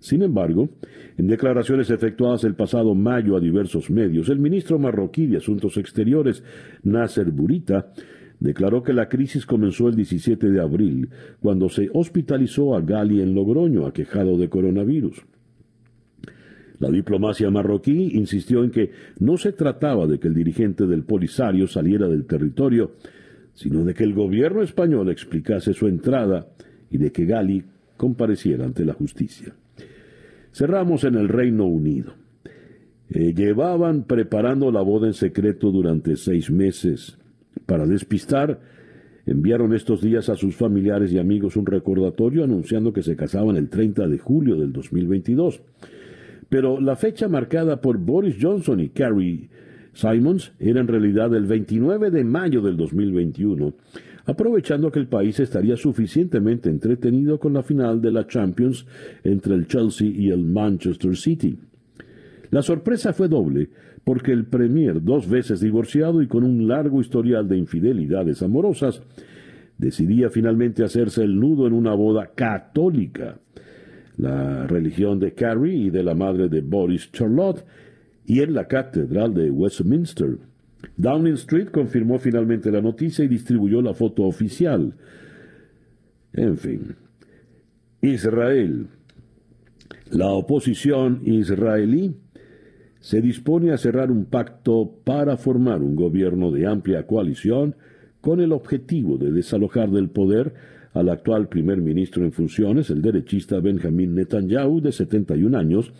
Sin embargo, en declaraciones efectuadas el pasado mayo a diversos medios, el ministro marroquí de Asuntos Exteriores, Nasser Burita, declaró que la crisis comenzó el 17 de abril, cuando se hospitalizó a Gali en Logroño, aquejado de coronavirus. La diplomacia marroquí insistió en que no se trataba de que el dirigente del Polisario saliera del territorio, sino de que el gobierno español explicase su entrada y de que Gali compareciera ante la justicia. Cerramos en el Reino Unido. Eh, llevaban preparando la boda en secreto durante seis meses. Para despistar, enviaron estos días a sus familiares y amigos un recordatorio anunciando que se casaban el 30 de julio del 2022. Pero la fecha marcada por Boris Johnson y Carrie Simons era en realidad el 29 de mayo del 2021, aprovechando que el país estaría suficientemente entretenido con la final de la Champions entre el Chelsea y el Manchester City. La sorpresa fue doble, porque el Premier, dos veces divorciado y con un largo historial de infidelidades amorosas, decidía finalmente hacerse el nudo en una boda católica. La religión de Carrie y de la madre de Boris Charlotte y en la Catedral de Westminster. Downing Street confirmó finalmente la noticia y distribuyó la foto oficial. En fin, Israel. La oposición israelí se dispone a cerrar un pacto para formar un gobierno de amplia coalición con el objetivo de desalojar del poder al actual primer ministro en funciones, el derechista Benjamin Netanyahu, de 71 años,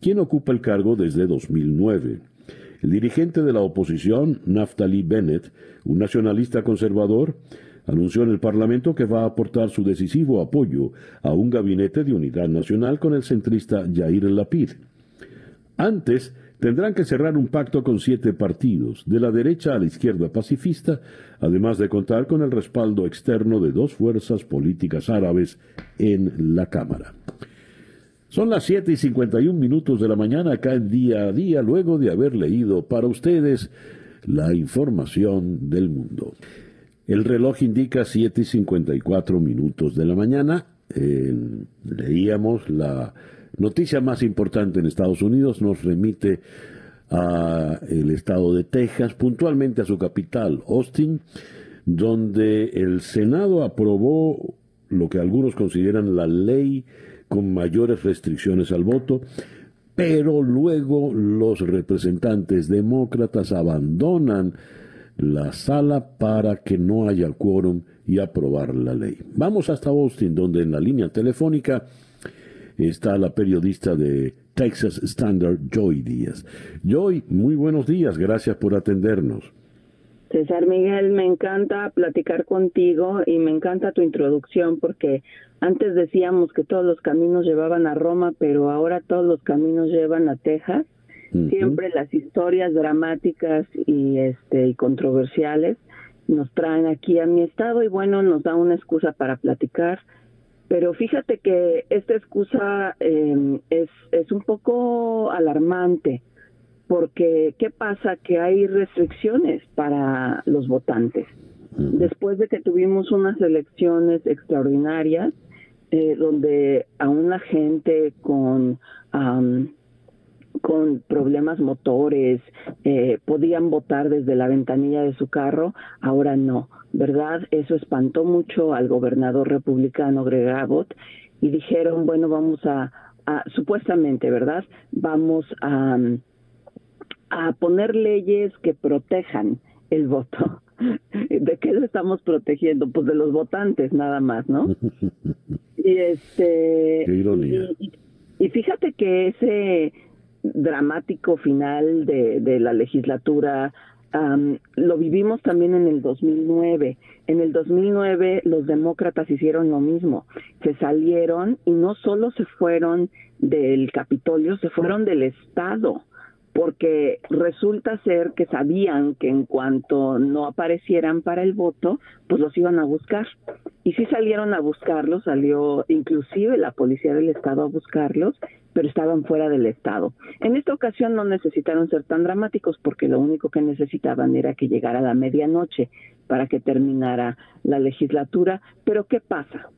quien ocupa el cargo desde 2009. El dirigente de la oposición, Naftali Bennett, un nacionalista conservador, anunció en el Parlamento que va a aportar su decisivo apoyo a un gabinete de unidad nacional con el centrista Yair Lapid. Antes, tendrán que cerrar un pacto con siete partidos, de la derecha a la izquierda pacifista, además de contar con el respaldo externo de dos fuerzas políticas árabes en la Cámara. Son las 7 y 51 minutos de la mañana acá en día a día, luego de haber leído para ustedes la información del mundo. El reloj indica 7 y 54 minutos de la mañana. leíamos la noticia más importante en Estados Unidos, nos remite a el estado de Texas, puntualmente a su capital, Austin, donde el Senado aprobó lo que algunos consideran la ley con mayores restricciones al voto, pero luego los representantes demócratas abandonan la sala para que no haya quórum y aprobar la ley. Vamos hasta Austin, donde en la línea telefónica está la periodista de Texas Standard, Joy Díaz. Joy, muy buenos días, gracias por atendernos. César Miguel, me encanta platicar contigo y me encanta tu introducción porque antes decíamos que todos los caminos llevaban a Roma, pero ahora todos los caminos llevan a Texas. Siempre las historias dramáticas y este y controversiales nos traen aquí a mi estado y bueno, nos da una excusa para platicar. Pero fíjate que esta excusa em, es, es un poco alarmante porque ¿qué pasa? Que hay restricciones para los votantes. Después de que tuvimos unas elecciones extraordinarias, eh, donde aún la gente con, con problemas motores eh, podían votar desde la ventanilla de su carro, ahora no, ¿verdad? Eso espantó mucho al gobernador republicano Greg Abbott y dijeron, bueno, vamos a, a supuestamente, ¿verdad? Vamos a a poner leyes que protejan el voto. ¿De qué lo estamos protegiendo? Pues de los votantes nada más, ¿no? Y este Y, fíjate que ese dramático final de, de la legislatura lo vivimos también en el 2009. En el 2009 los demócratas hicieron lo mismo. Se salieron y no solo se fueron del Capitolio, se fueron del Estado porque resulta ser que sabían que en cuanto no aparecieran para el voto, pues los iban a buscar. Y sí salieron a buscarlos, salió inclusive la policía del estado a buscarlos, pero estaban fuera del estado. En esta ocasión no necesitaron ser tan dramáticos porque lo único que necesitaban era que llegara la medianoche para que terminara la legislatura. Pero ¿qué pasa?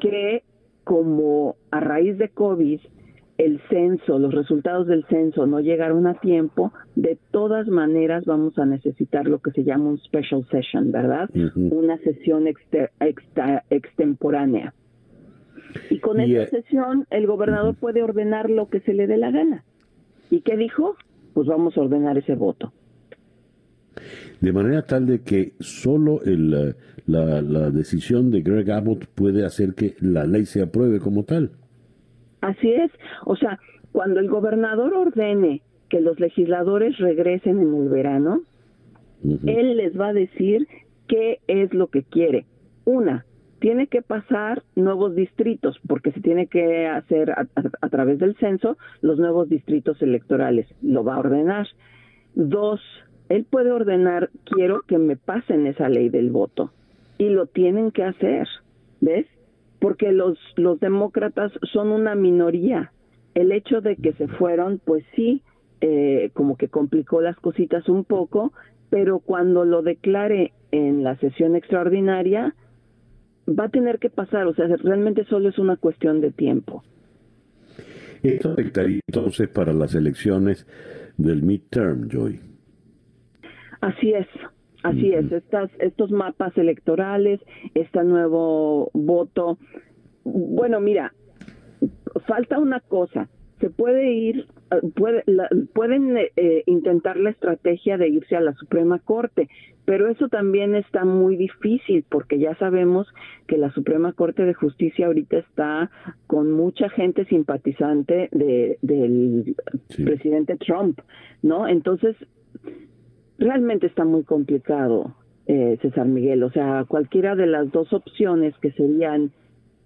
Que como a raíz de COVID el censo, los resultados del censo no llegaron a tiempo, de todas maneras vamos a necesitar lo que se llama un special session, ¿verdad? Una sesión extemporánea. Y con esa eh, sesión el gobernador puede ordenar lo que se le dé la gana. ¿Y qué dijo? Pues vamos a ordenar ese voto. De manera tal de que solo el, la, la decisión de Greg Abbott puede hacer que la ley se apruebe como tal. Así es, o sea, cuando el gobernador ordene que los legisladores regresen en el verano, él les va a decir qué es lo que quiere. Una, tiene que pasar nuevos distritos, porque se tiene que hacer a, a, través del censo los nuevos distritos electorales. Lo va a ordenar. Dos, él puede ordenar, quiero que me pasen esa ley del voto. Y lo tienen que hacer. ¿Ves? Porque los, los demócratas son una minoría. El hecho de que se fueron, pues sí, eh, como que complicó las cositas un poco, pero cuando lo declare en la sesión extraordinaria, va a tener que pasar, o sea, realmente solo es una cuestión de tiempo. Esto afectaría entonces para las elecciones del midterm, Joy. Así es, Así es, estas, estos mapas electorales, este nuevo voto. Bueno, mira, falta una cosa. Se puede ir, puede, pueden eh, intentar la estrategia de irse a la Suprema Corte, pero eso también está muy difícil porque ya sabemos que la Suprema Corte de Justicia ahorita está con mucha gente simpatizante de, del presidente Trump, ¿no? Entonces, realmente está muy complicado, eh, César Miguel. O sea, cualquiera de las dos opciones que serían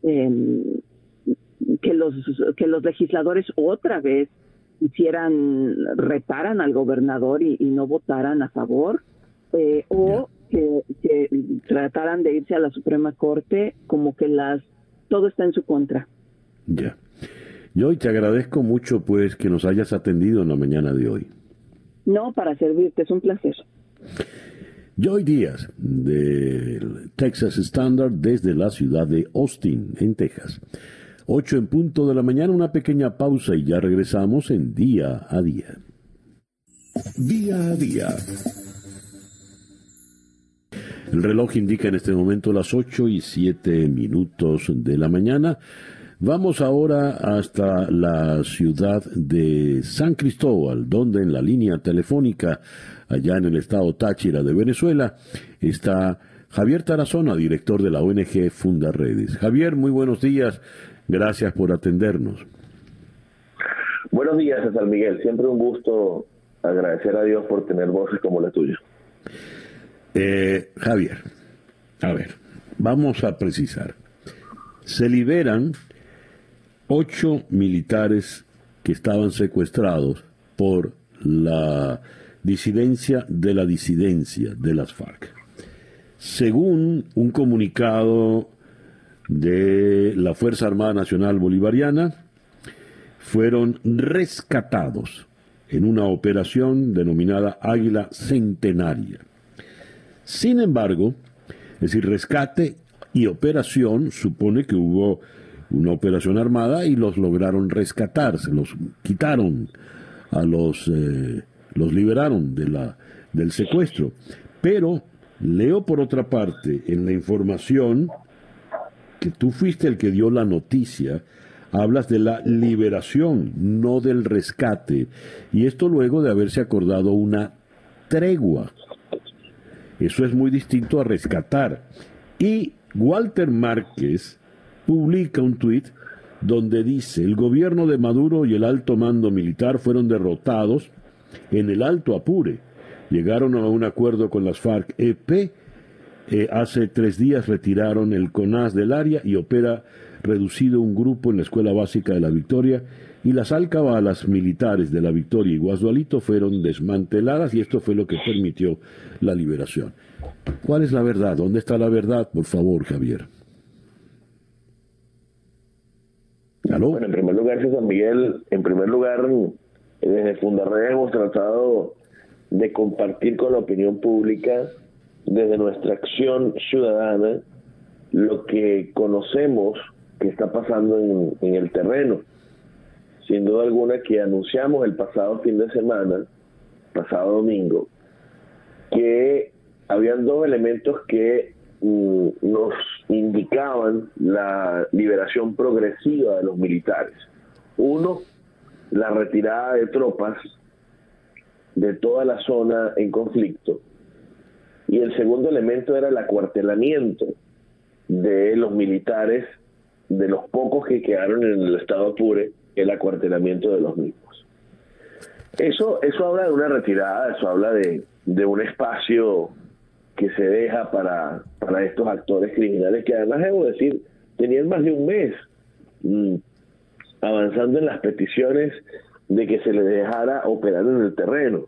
em, que los que los legisladores otra vez hicieran retaran al gobernador y, no votaran a favor, eh, o que, que, trataran de irse a la Suprema Corte, como que las todo está en su contra. Ya. Yo te agradezco mucho pues que nos hayas atendido en la mañana de hoy. No, para servirte, es un placer. Joy Díaz, del Texas Standard, desde la ciudad de Austin, en Texas. Ocho en punto de la mañana, una pequeña pausa y ya regresamos en Día a Día. Día a Día. El reloj indica en este momento las ocho y siete minutos de la mañana. Vamos ahora hasta la ciudad de San Cristóbal, donde en la línea telefónica, allá en el estado Táchira de Venezuela, está Javier Tarazona, director de la ONG Funda Redes. Javier, muy buenos días. Gracias por atendernos. Buenos días, César Miguel. Siempre un gusto agradecer a Dios por tener voces como la tuya. Eh, Javier, a ver, vamos a precisar. Se liberan ocho militares que estaban secuestrados por la disidencia de la disidencia de las FARC. Según un comunicado de la Fuerza Armada Nacional Bolivariana, fueron rescatados en una operación denominada Águila Centenaria. Sin embargo, es decir, rescate y operación supone que hubo una operación armada y los lograron rescatar, se los quitaron a los, eh, los liberaron de la, del secuestro. Pero leo por otra parte en la información que tú fuiste el que dio la noticia, hablas de la liberación, no del rescate. Y esto luego de haberse acordado una tregua. Eso es muy distinto a rescatar. Y Walter Márquez publica un tuit donde dice, el gobierno de Maduro y el alto mando militar fueron derrotados en el Alto Apure. Llegaron a un acuerdo con las FARC-EP. Eh, hace tres días retiraron el CONAS del área y opera reducido un grupo en la Escuela Básica de la Victoria y las alcabalas militares de la Victoria y Guasdualito fueron desmanteladas y esto fue lo que permitió la liberación. ¿Cuál es la verdad? ¿Dónde está la verdad? Por favor, Javier. Bueno, en primer lugar, César Miguel, en primer lugar, desde Fundarred hemos tratado de compartir con la opinión pública, desde nuestra acción ciudadana, lo que conocemos que está pasando en, en el terreno. Sin duda alguna que anunciamos el pasado fin de semana, pasado domingo, que habían dos elementos que mm, nos indicaban la liberación progresiva de los militares. Uno, la retirada de tropas de toda la zona en conflicto. Y el segundo elemento era el acuartelamiento de los militares, de los pocos que quedaron en el estado Apure, el acuartelamiento de los mismos. Eso, eso habla de una retirada, eso habla de, de un espacio que se deja para, para estos actores criminales que además debo decir tenían más de un mes mm, avanzando en las peticiones de que se les dejara operar en el terreno.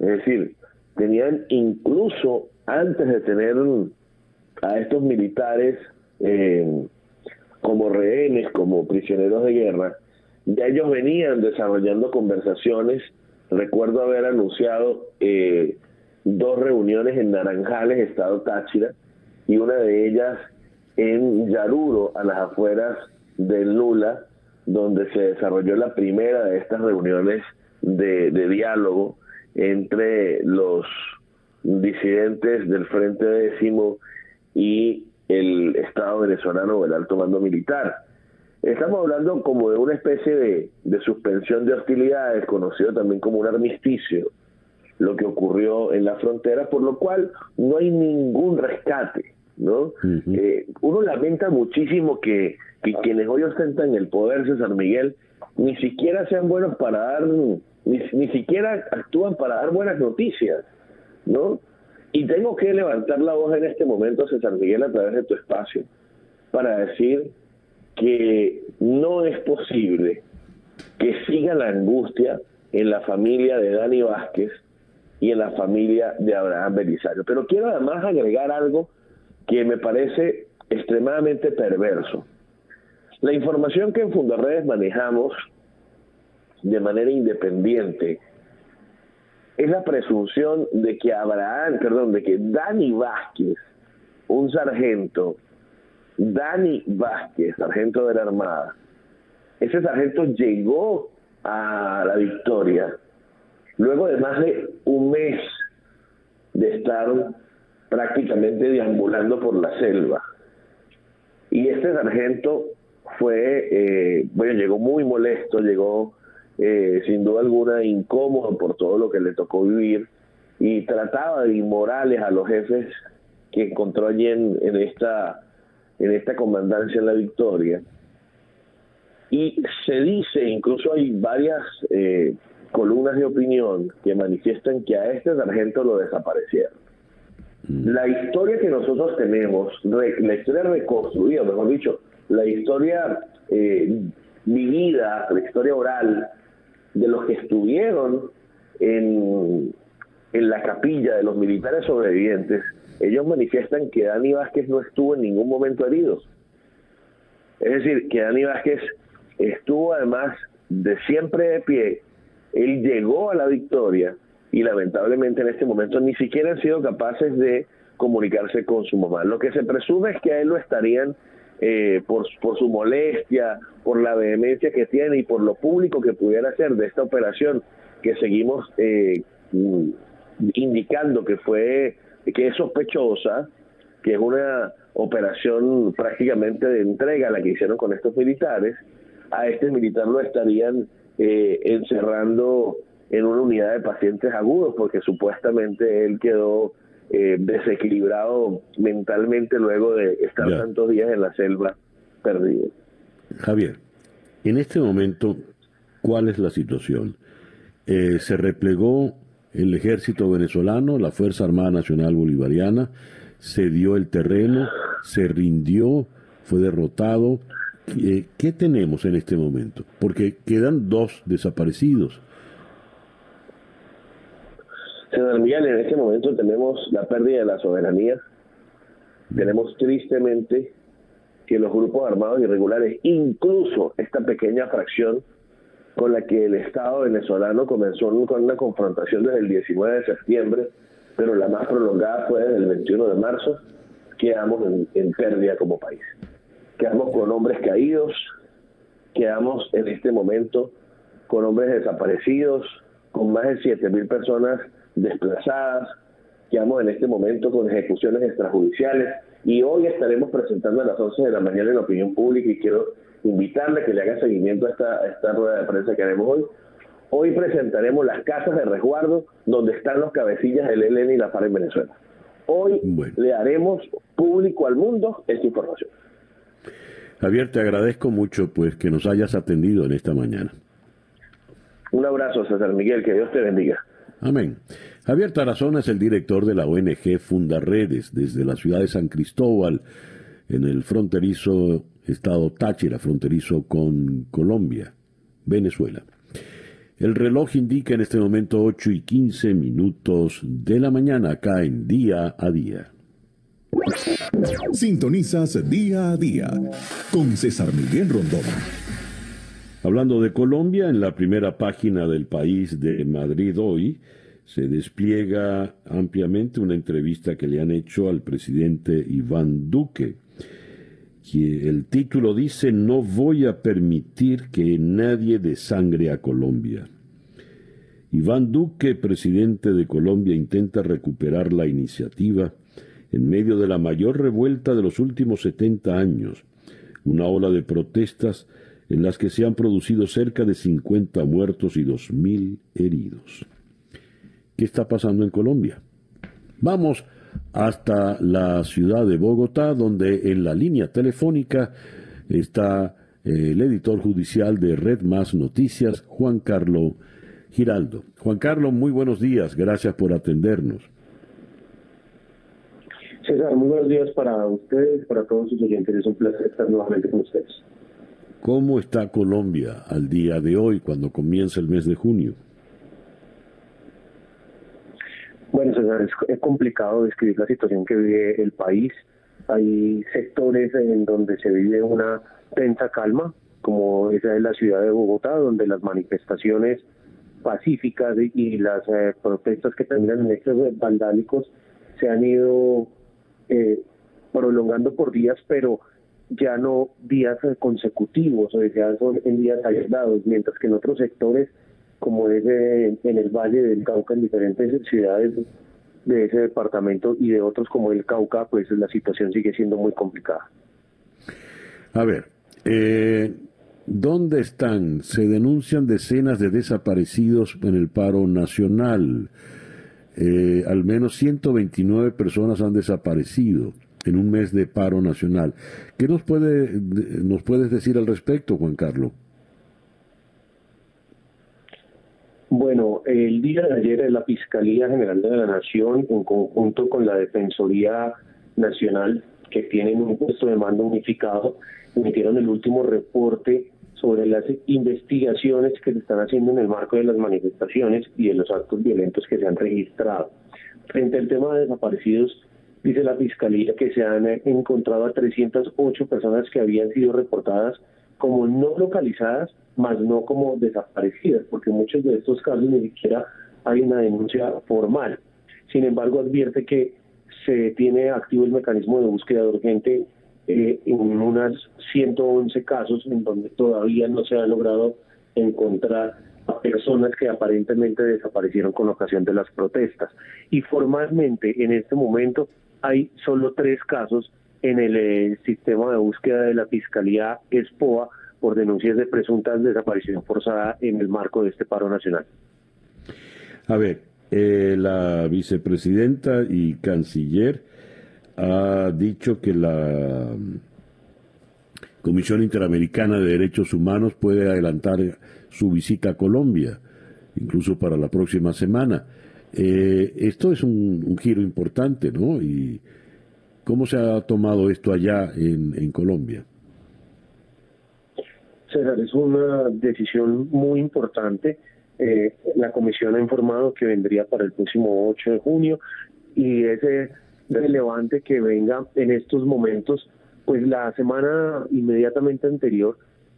Es decir, tenían incluso antes de tener a estos militares eh, como rehenes, como prisioneros de guerra, ya ellos venían desarrollando conversaciones. Recuerdo haber anunciado eh, dos reuniones en Naranjales, Estado Táchira, y una de ellas en Yaruro, a las afueras de Lula, donde se desarrolló la primera de estas reuniones de, diálogo entre los disidentes del Frente Décimo y el Estado venezolano o el alto mando militar. Estamos hablando como de una especie de suspensión de hostilidades, conocido también como un armisticio, lo que ocurrió en la frontera, por lo cual no hay ningún rescate. ¿no? Eh, uno lamenta muchísimo que, que, quienes hoy ostentan el poder, César Miguel, ni siquiera sean buenos para dar, ni, ni siquiera actúan para dar buenas noticias, ¿no? Y tengo que levantar la voz en este momento, César Miguel, a través de tu espacio, para decir que no es posible que siga la angustia en la familia de Dani Vázquez y en la familia de Abraham Belisario. Pero quiero además agregar algo que me parece extremadamente perverso. La información que en Fundaredes manejamos de manera independiente es la presunción de que Abraham, perdón, de que Dani Vázquez, un sargento, Dani Vázquez, sargento de la Armada, ese sargento llegó a la victoria Luego de más de un mes de estar prácticamente deambulando por la selva, y este sargento fue, eh, bueno, llegó muy molesto, llegó eh, sin duda alguna incómodo por todo lo que le tocó vivir y trataba de inmorales a los jefes que encontró allí en, en esta en esta comandancia en la victoria. Y se dice incluso hay varias eh, columnas de opinión que manifiestan que a este sargento lo desaparecieron mm. la historia que nosotros tenemos la historia reconstruida mejor dicho la historia eh, vivida la historia oral de los que estuvieron en en la capilla de los militares sobrevivientes, ellos manifiestan que Dani Vázquez no estuvo en ningún momento herido. Es decir, que Dani Vázquez estuvo además de siempre de pie, él llegó a la victoria y lamentablemente en este momento ni siquiera han sido capaces de comunicarse con su mamá. Lo que se presume es que a él lo estarían eh, por, su molestia, por la vehemencia que tiene y por lo público que pudiera hacer de esta operación que seguimos eh, indicando que fue que es sospechosa, que es una operación prácticamente de entrega la que hicieron con estos militares, a este militar lo estarían eh, encerrando en una unidad de pacientes agudos porque supuestamente él quedó eh, desequilibrado mentalmente luego de estar tantos días en la selva perdido. Javier, en este momento, ¿cuál es la situación? Eh, ¿Se replegó el ejército venezolano, la Fuerza Armada Nacional Bolivariana, cedió el terreno, se rindió, fue derrotado. ¿Qué, tenemos en este momento? Porque quedan dos desaparecidos. Señor Miguel, en este momento tenemos la pérdida de la soberanía. Tenemos tristemente que los grupos armados irregulares, incluso esta pequeña fracción con la que el Estado venezolano comenzó con una confrontación desde el 19 de septiembre, pero la más prolongada fue desde el 21 de marzo, quedamos en, pérdida como país. Quedamos con hombres caídos, quedamos en este momento con hombres desaparecidos, con más de 7.000 personas desplazadas, quedamos en este momento con ejecuciones extrajudiciales y hoy estaremos presentando a las 11 de la mañana en la opinión pública y quiero invitarle a que le haga seguimiento a esta, esta rueda de prensa que haremos hoy. Hoy presentaremos las casas de resguardo donde están los cabecillas del ELN y la FARC en Venezuela. Hoy le haremos público al mundo esta información. Javier, te agradezco mucho pues que nos hayas atendido en esta mañana. Un abrazo, César Miguel, que Dios te bendiga. Amén. Javier Tarazona es el director de la ONG Fundaredes desde la ciudad de San Cristóbal, en el fronterizo estado Táchira, fronterizo con Colombia, Venezuela. El reloj indica en este momento 8 y 15 minutos de la mañana acá en Día a Día. Sintonizas Día a Día con César Miguel Rondón. Hablando de Colombia, en la primera página del país de Madrid hoy se despliega ampliamente una entrevista que le han hecho al presidente Iván Duque el título dice No voy a permitir que nadie desangre a Colombia. Iván Duque, presidente de Colombia, intenta recuperar la iniciativa en medio de la mayor revuelta de los últimos 70 años, una ola de protestas en las que se han producido cerca de 50 muertos y 2.000 heridos. ¿Qué está pasando en Colombia? Vamos hasta la ciudad de Bogotá, donde en la línea telefónica está eh, el editor judicial de Red Más Noticias, Juan Carlos Giraldo. Juan Carlos, muy buenos días, gracias por atendernos. César, muy buenos días para ustedes, para todos sus oyentes. Es un placer estar nuevamente con ustedes. ¿Cómo está Colombia al día de hoy, cuando comienza el mes de junio? Bueno, es, complicado describir la situación que vive el país. Hay sectores en donde se vive una tensa calma, como esa es la ciudad de Bogotá, donde las manifestaciones pacíficas y las eh, protestas que terminan en hechos vandálicos se han ido eh, prolongando por días, pero ya no días consecutivos, o ya son en días aislados, mientras que en otros sectores como es en el Valle del Cauca, en diferentes ciudades de ese departamento y de otros como el Cauca, pues la situación sigue siendo muy complicada. A ver, Eh, ¿Dónde están? Se denuncian decenas de desaparecidos en el paro nacional. Eh, al menos 129 personas han desaparecido en un mes de paro nacional. ¿Qué nos, puede, nos puedes decir al respecto, Juan Carlos? Bueno, el día de ayer la Fiscalía General de la Nación, en conjunto con la Defensoría Nacional, que tienen un puesto de mando unificado, emitieron el último reporte sobre las investigaciones que se están haciendo en el marco de las manifestaciones y de los actos violentos que se han registrado. Frente al tema de desaparecidos, dice la Fiscalía que se han encontrado a 308 personas que habían sido reportadas como no localizadas, más no como desaparecidas, porque en muchos de estos casos ni siquiera hay una denuncia formal. Sin embargo, advierte que se tiene activo el mecanismo de búsqueda urgente eh, en unas 111 casos en donde todavía no se ha logrado encontrar a personas que aparentemente desaparecieron con ocasión de las protestas. Y formalmente en este momento hay solo tres casos en el eh, sistema de búsqueda de la Fiscalía ESPOA por denuncias de presuntas desaparición forzada en el marco de este paro nacional. A ver, eh, la vicepresidenta y canciller ha dicho que la mm, Comisión Interamericana de Derechos Humanos puede adelantar su visita a Colombia, incluso para la próxima semana. Eh, esto es un, giro importante, ¿no? Y ¿Cómo se ha tomado esto allá en, Colombia? César, es una decisión muy importante. Eh, la comisión ha informado que vendría para el próximo 8 de junio y es relevante que venga en estos momentos, pues la semana inmediatamente anterior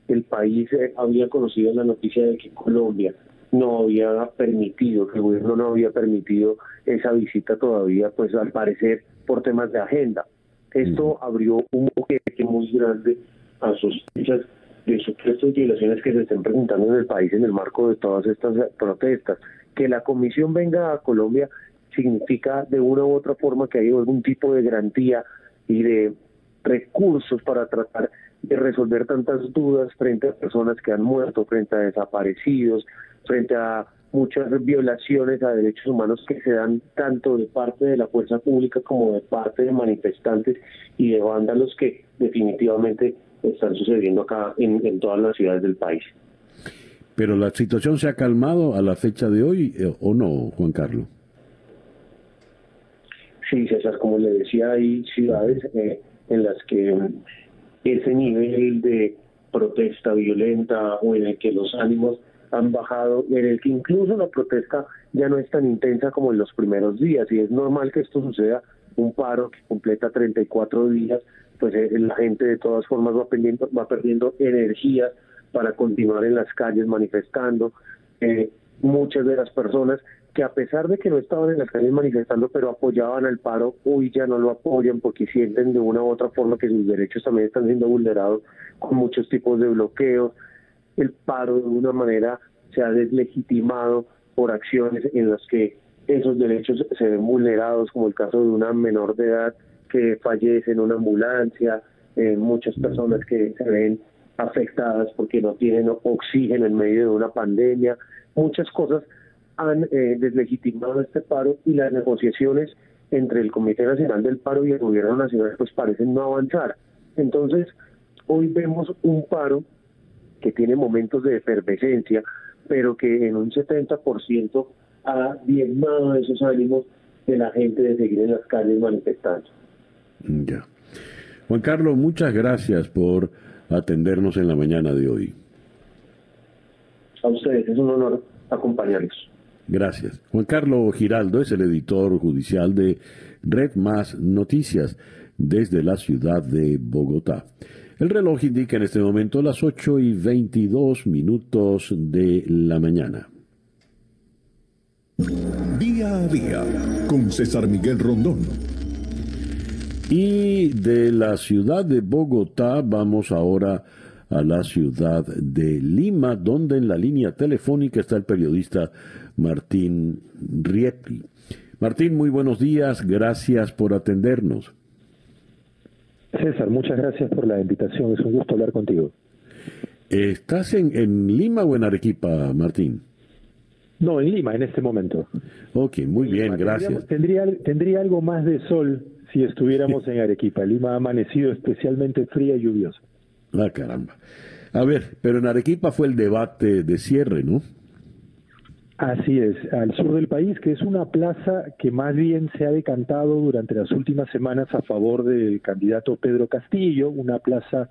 el país eh, había conocido la noticia de que Colombia no había permitido, que el gobierno no había permitido esa visita todavía, pues al parecer por temas de agenda. Esto abrió un boquete muy grande a sospechas de supuestas violaciones que se estén presentando en el país en el marco de todas estas protestas. Que la comisión venga a Colombia significa de una u otra forma que hay algún tipo de garantía y de recursos para tratar de resolver tantas dudas frente a personas que han muerto, frente a desaparecidos, frente a muchas violaciones a derechos humanos que se dan tanto de parte de la fuerza pública como de parte de manifestantes y de vándalos que definitivamente están sucediendo acá en, en todas las ciudades del país. Pero la situación se ha calmado a la fecha de hoy eh, o no, Juan Carlos? Sí, César, como le decía, hay ciudades eh, en las que ese nivel de protesta violenta o en el que los ánimos han bajado, en el que incluso la protesta ya no es tan intensa como en los primeros días y es normal que esto suceda, un paro que completa 34 días, pues eh, la gente de todas formas va perdiendo, va perdiendo energía para continuar en las calles manifestando. Eh, muchas de las personas que a pesar de que no estaban en las calles manifestando, pero apoyaban al paro, hoy ya no lo apoyan porque sienten de una u otra forma que sus derechos también están siendo vulnerados con muchos tipos de bloqueos. El paro de una manera se ha deslegitimado por acciones en las que esos derechos se ven vulnerados, como el caso de una menor de edad que fallece en una ambulancia, eh, muchas personas que se ven afectadas porque no tienen oxígeno en medio de una pandemia, muchas cosas han eh, deslegitimado este paro y las negociaciones entre el Comité Nacional del Paro y el Gobierno Nacional pues parecen no avanzar. Entonces, hoy vemos un paro que tiene momentos de efervescencia, pero que en un 70% ha diezmado esos ánimos de la gente de seguir en las calles manifestando. Ya. Juan Carlos, muchas gracias por atendernos en la mañana de hoy. A ustedes, es un honor acompañarlos. Gracias. Juan Carlos Giraldo es el editor judicial de Red Más Noticias desde la ciudad de Bogotá. El reloj indica en este momento las 8 y 22 minutos de la mañana. Día a día con César Miguel Rondón. Y de la ciudad de Bogotá vamos ahora a la ciudad de Lima, donde en la línea telefónica está el periodista Martín Rieti. Martín, muy buenos días, gracias por atendernos. César, muchas gracias por la invitación. Es un gusto hablar contigo. ¿Estás en, en Lima o en Arequipa, Martín? No, en Lima en este momento. Ok, muy bien, gracias. Tendría, tendría algo más de sol si estuviéramos en Arequipa. Lima ha amanecido especialmente fría y lluviosa. Ah, caramba. A ver, pero en Arequipa fue el debate de cierre, ¿no? Así es, al sur del país, que es una plaza que más bien se ha decantado durante las últimas semanas a favor del candidato Pedro Castillo, una plaza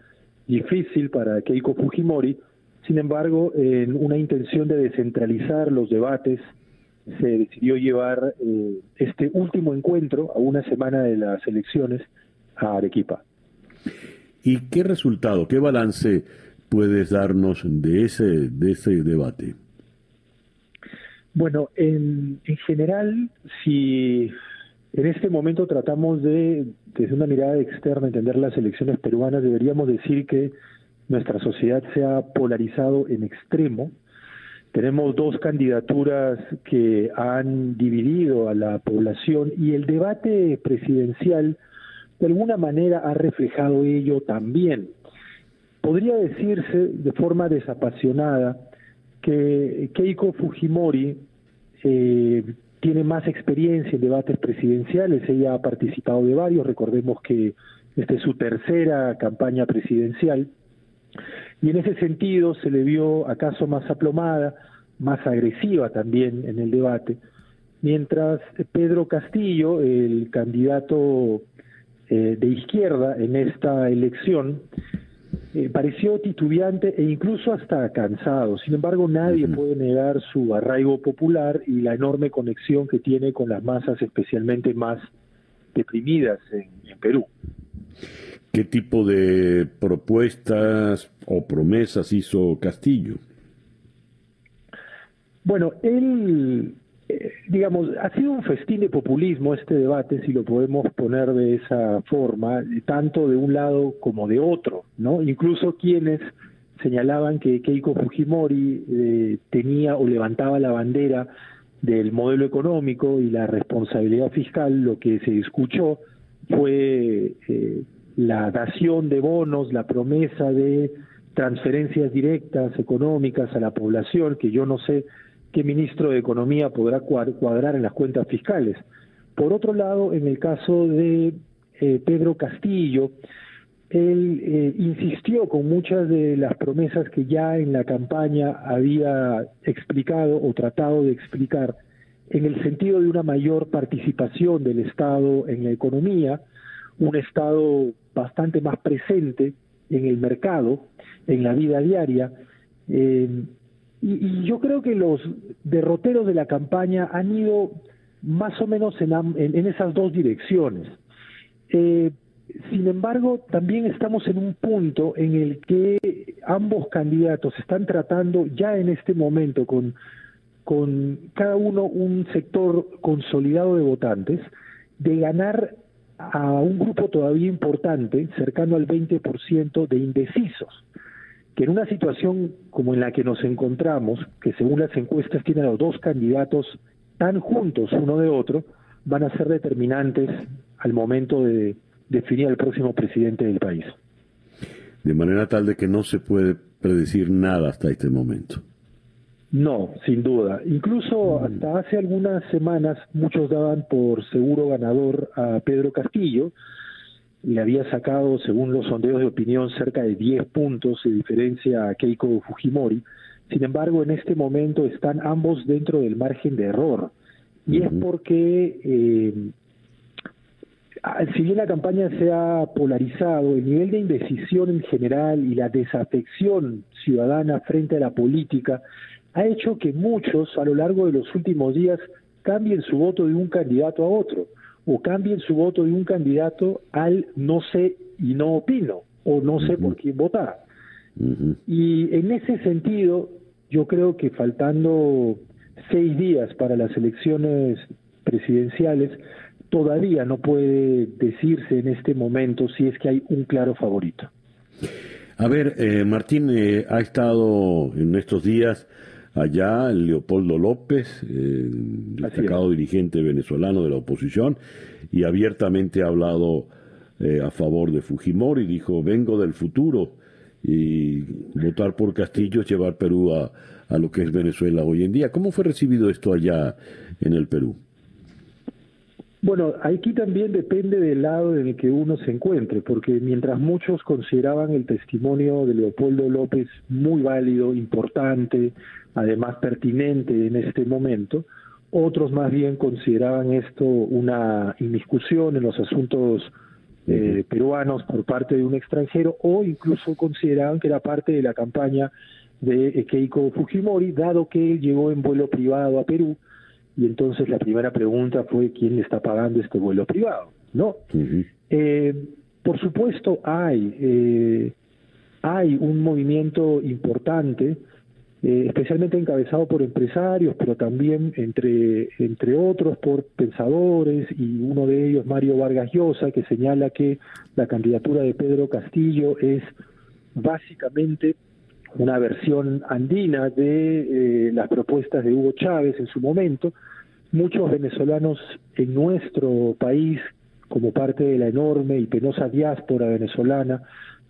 difícil para Keiko Fujimori. Sin embargo, en una intención de descentralizar los debates, se decidió llevar eh, este último encuentro a una semana de las elecciones a Arequipa. ¿Y qué resultado, qué balance puedes darnos de ese, de ese debate? Bueno, en, en general, si en este momento tratamos de, desde una mirada externa, entender las elecciones peruanas, deberíamos decir que nuestra sociedad se ha polarizado en extremo. Tenemos dos candidaturas que han dividido a la población y el debate presidencial de alguna manera ha reflejado ello también. Podría decirse de forma desapasionada que Keiko Fujimori eh, tiene más experiencia en debates presidenciales, ella ha participado de varios, recordemos que esta es su tercera campaña presidencial, y en ese sentido se le vio acaso más aplomada, más agresiva también en el debate, mientras Pedro Castillo, el candidato eh, de izquierda en esta elección, eh, pareció titubeante e incluso hasta cansado. Sin embargo, nadie puede negar su arraigo popular y la enorme conexión que tiene con las masas, especialmente más deprimidas en, en Perú. ¿Qué tipo de propuestas o promesas hizo Castillo? Bueno, él eh, digamos, ha sido un festín de populismo este debate, si lo podemos poner de esa forma, tanto de un lado como de otro, ¿no? Incluso quienes señalaban que Keiko Fujimori eh, tenía o levantaba la bandera del modelo económico y la responsabilidad fiscal, lo que se escuchó fue eh, la dación de bonos, la promesa de transferencias directas económicas a la población, que yo no sé qué ministro de Economía podrá cuadrar en las cuentas fiscales. Por otro lado, en el caso de eh, Pedro Castillo, él eh, insistió con muchas de las promesas que ya en la campaña había explicado o tratado de explicar en el sentido de una mayor participación del Estado en la economía, un Estado bastante más presente en el mercado, en la vida diaria, eh, y, yo creo que los derroteros de la campaña han ido más o menos en, en, esas dos direcciones. Eh, sin embargo, también estamos en un punto en el que ambos candidatos están tratando ya en este momento con, con cada uno un sector consolidado de votantes de ganar a un grupo todavía importante, cercano al 20% de indecisos que en una situación como en la que nos encontramos, que según las encuestas tienen a los dos candidatos tan juntos uno de otro, van a ser determinantes al momento de definir al próximo presidente del país. De manera tal de que no se puede predecir nada hasta este momento. No, sin duda. Incluso hasta hace algunas semanas muchos daban por seguro ganador a Pedro Castillo, le había sacado, según los sondeos de opinión, cerca de 10 puntos de diferencia a Keiko Fujimori. Sin embargo, en este momento están ambos dentro del margen de error. Y es porque, eh, si bien la campaña se ha polarizado, el nivel de indecisión en general y la desafección ciudadana frente a la política ha hecho que muchos a lo largo de los últimos días cambien su voto de un candidato a otro o cambien su voto de un candidato al no sé y no opino o no sé por quién votar. Y en ese sentido, yo creo que faltando seis días para las elecciones presidenciales, todavía no puede decirse en este momento si es que hay un claro favorito. A ver, eh, Martín eh, ha estado en estos días allá Leopoldo López, eh, destacado dirigente venezolano de la oposición, y abiertamente ha hablado eh, a favor de Fujimori, dijo, vengo del futuro y votar por Castillo es llevar Perú a, a lo que es Venezuela hoy en día. ¿Cómo fue recibido esto allá en el Perú? Bueno, aquí también depende del lado en el que uno se encuentre, porque mientras muchos consideraban el testimonio de Leopoldo López muy válido, importante, además pertinente en este momento, otros más bien consideraban esto una inmiscusión en los asuntos eh, peruanos por parte de un extranjero o incluso consideraban que era parte de la campaña de Keiko Fujimori, dado que él llegó en vuelo privado a Perú. Y entonces la primera pregunta fue quién le está pagando este vuelo privado, ¿no? eh, por supuesto hay eh, hay un movimiento importante, eh, especialmente encabezado por empresarios, pero también entre entre otros por pensadores y uno de ellos Mario Vargas Llosa que señala que la candidatura de Pedro Castillo es básicamente una versión andina de eh, las propuestas de Hugo Chávez en su momento. Muchos venezolanos en nuestro país, como parte de la enorme y penosa diáspora venezolana,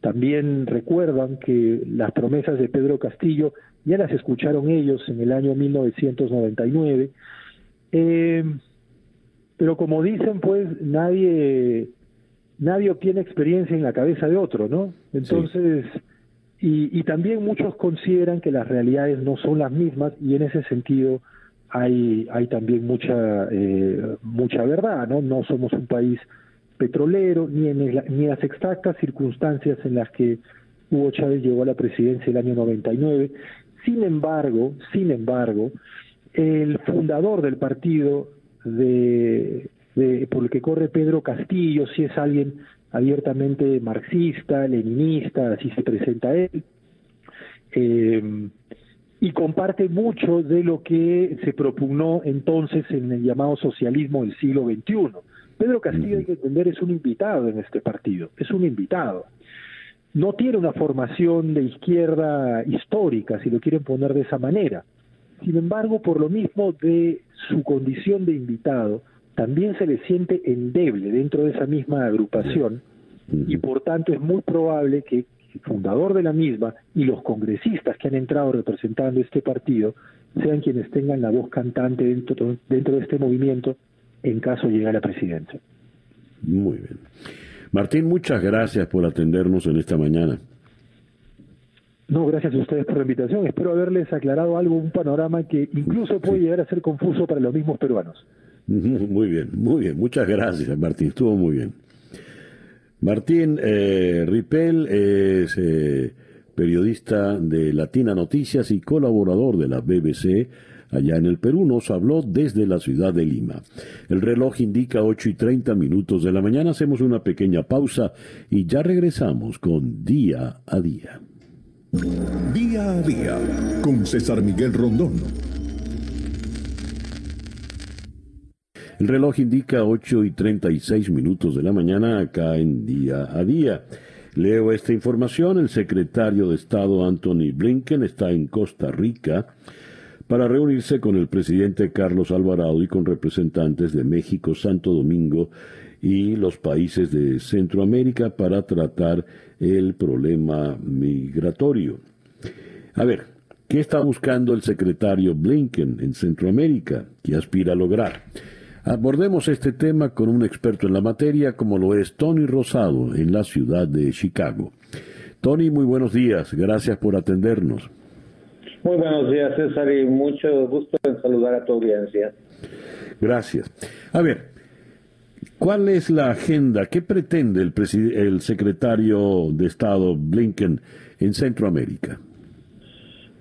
también recuerdan que las promesas de Pedro Castillo ya las escucharon ellos en el año 1999. Eh, pero como dicen, pues nadie nadie obtiene experiencia en la cabeza de otro, ¿no? Entonces, y, y, también muchos consideran que las realidades no son las mismas y en ese sentido hay, hay también mucha, eh, mucha verdad, ¿no? No somos un país petrolero ni en, ni en las exactas circunstancias en las que Hugo Chávez llegó a la presidencia el año 99. Sin embargo, sin embargo, el fundador del partido de, de, por el que corre Pedro Castillo, si es alguien abiertamente marxista, leninista, así se presenta él, eh, y comparte mucho de lo que se propugnó entonces en el llamado socialismo del siglo XXI. Pedro Castillo, hay que entender, es un invitado en este partido, es un invitado. No tiene una formación de izquierda histórica, si lo quieren poner de esa manera. Sin embargo, por lo mismo de su condición de invitado, también se le siente endeble dentro de esa misma agrupación y por tanto es muy probable que el fundador de la misma y los congresistas que han entrado representando este partido sean quienes tengan la voz cantante dentro, dentro de este movimiento en caso llegue a la presidencia. Muy bien. Martín, muchas gracias por atendernos en esta mañana. No, gracias a ustedes por la invitación. Espero haberles aclarado algo, un panorama que incluso puede llegar a ser confuso para los mismos peruanos. Muy bien, muy bien. Muchas gracias, Martín. Estuvo muy bien. Martín eh, Ripel es eh, periodista de Latina Noticias y colaborador de la BBC allá en el Perú. Nos habló desde la ciudad de Lima. El reloj indica 8 y 30 minutos de la mañana. Hacemos una pequeña pausa y ya regresamos con Día a Día. Día a Día con César Miguel Rondón. El reloj indica 8 y 36 minutos de la mañana acá en día a día. Leo esta información. El secretario de Estado Anthony Blinken está en Costa Rica para reunirse con el presidente Carlos Alvarado y con representantes de México, Santo Domingo y los países de Centroamérica para tratar el problema migratorio. A ver, ¿qué está buscando el secretario Blinken en Centroamérica? ¿Qué aspira a lograr? Abordemos este tema con un experto en la materia como lo es Tony Rosado en la ciudad de Chicago. Tony, muy buenos días, gracias por atendernos. Muy buenos días, César, y mucho gusto en saludar a tu audiencia. Gracias. A ver, ¿cuál es la agenda? ¿Qué pretende el, el secretario de Estado Blinken en Centroamérica?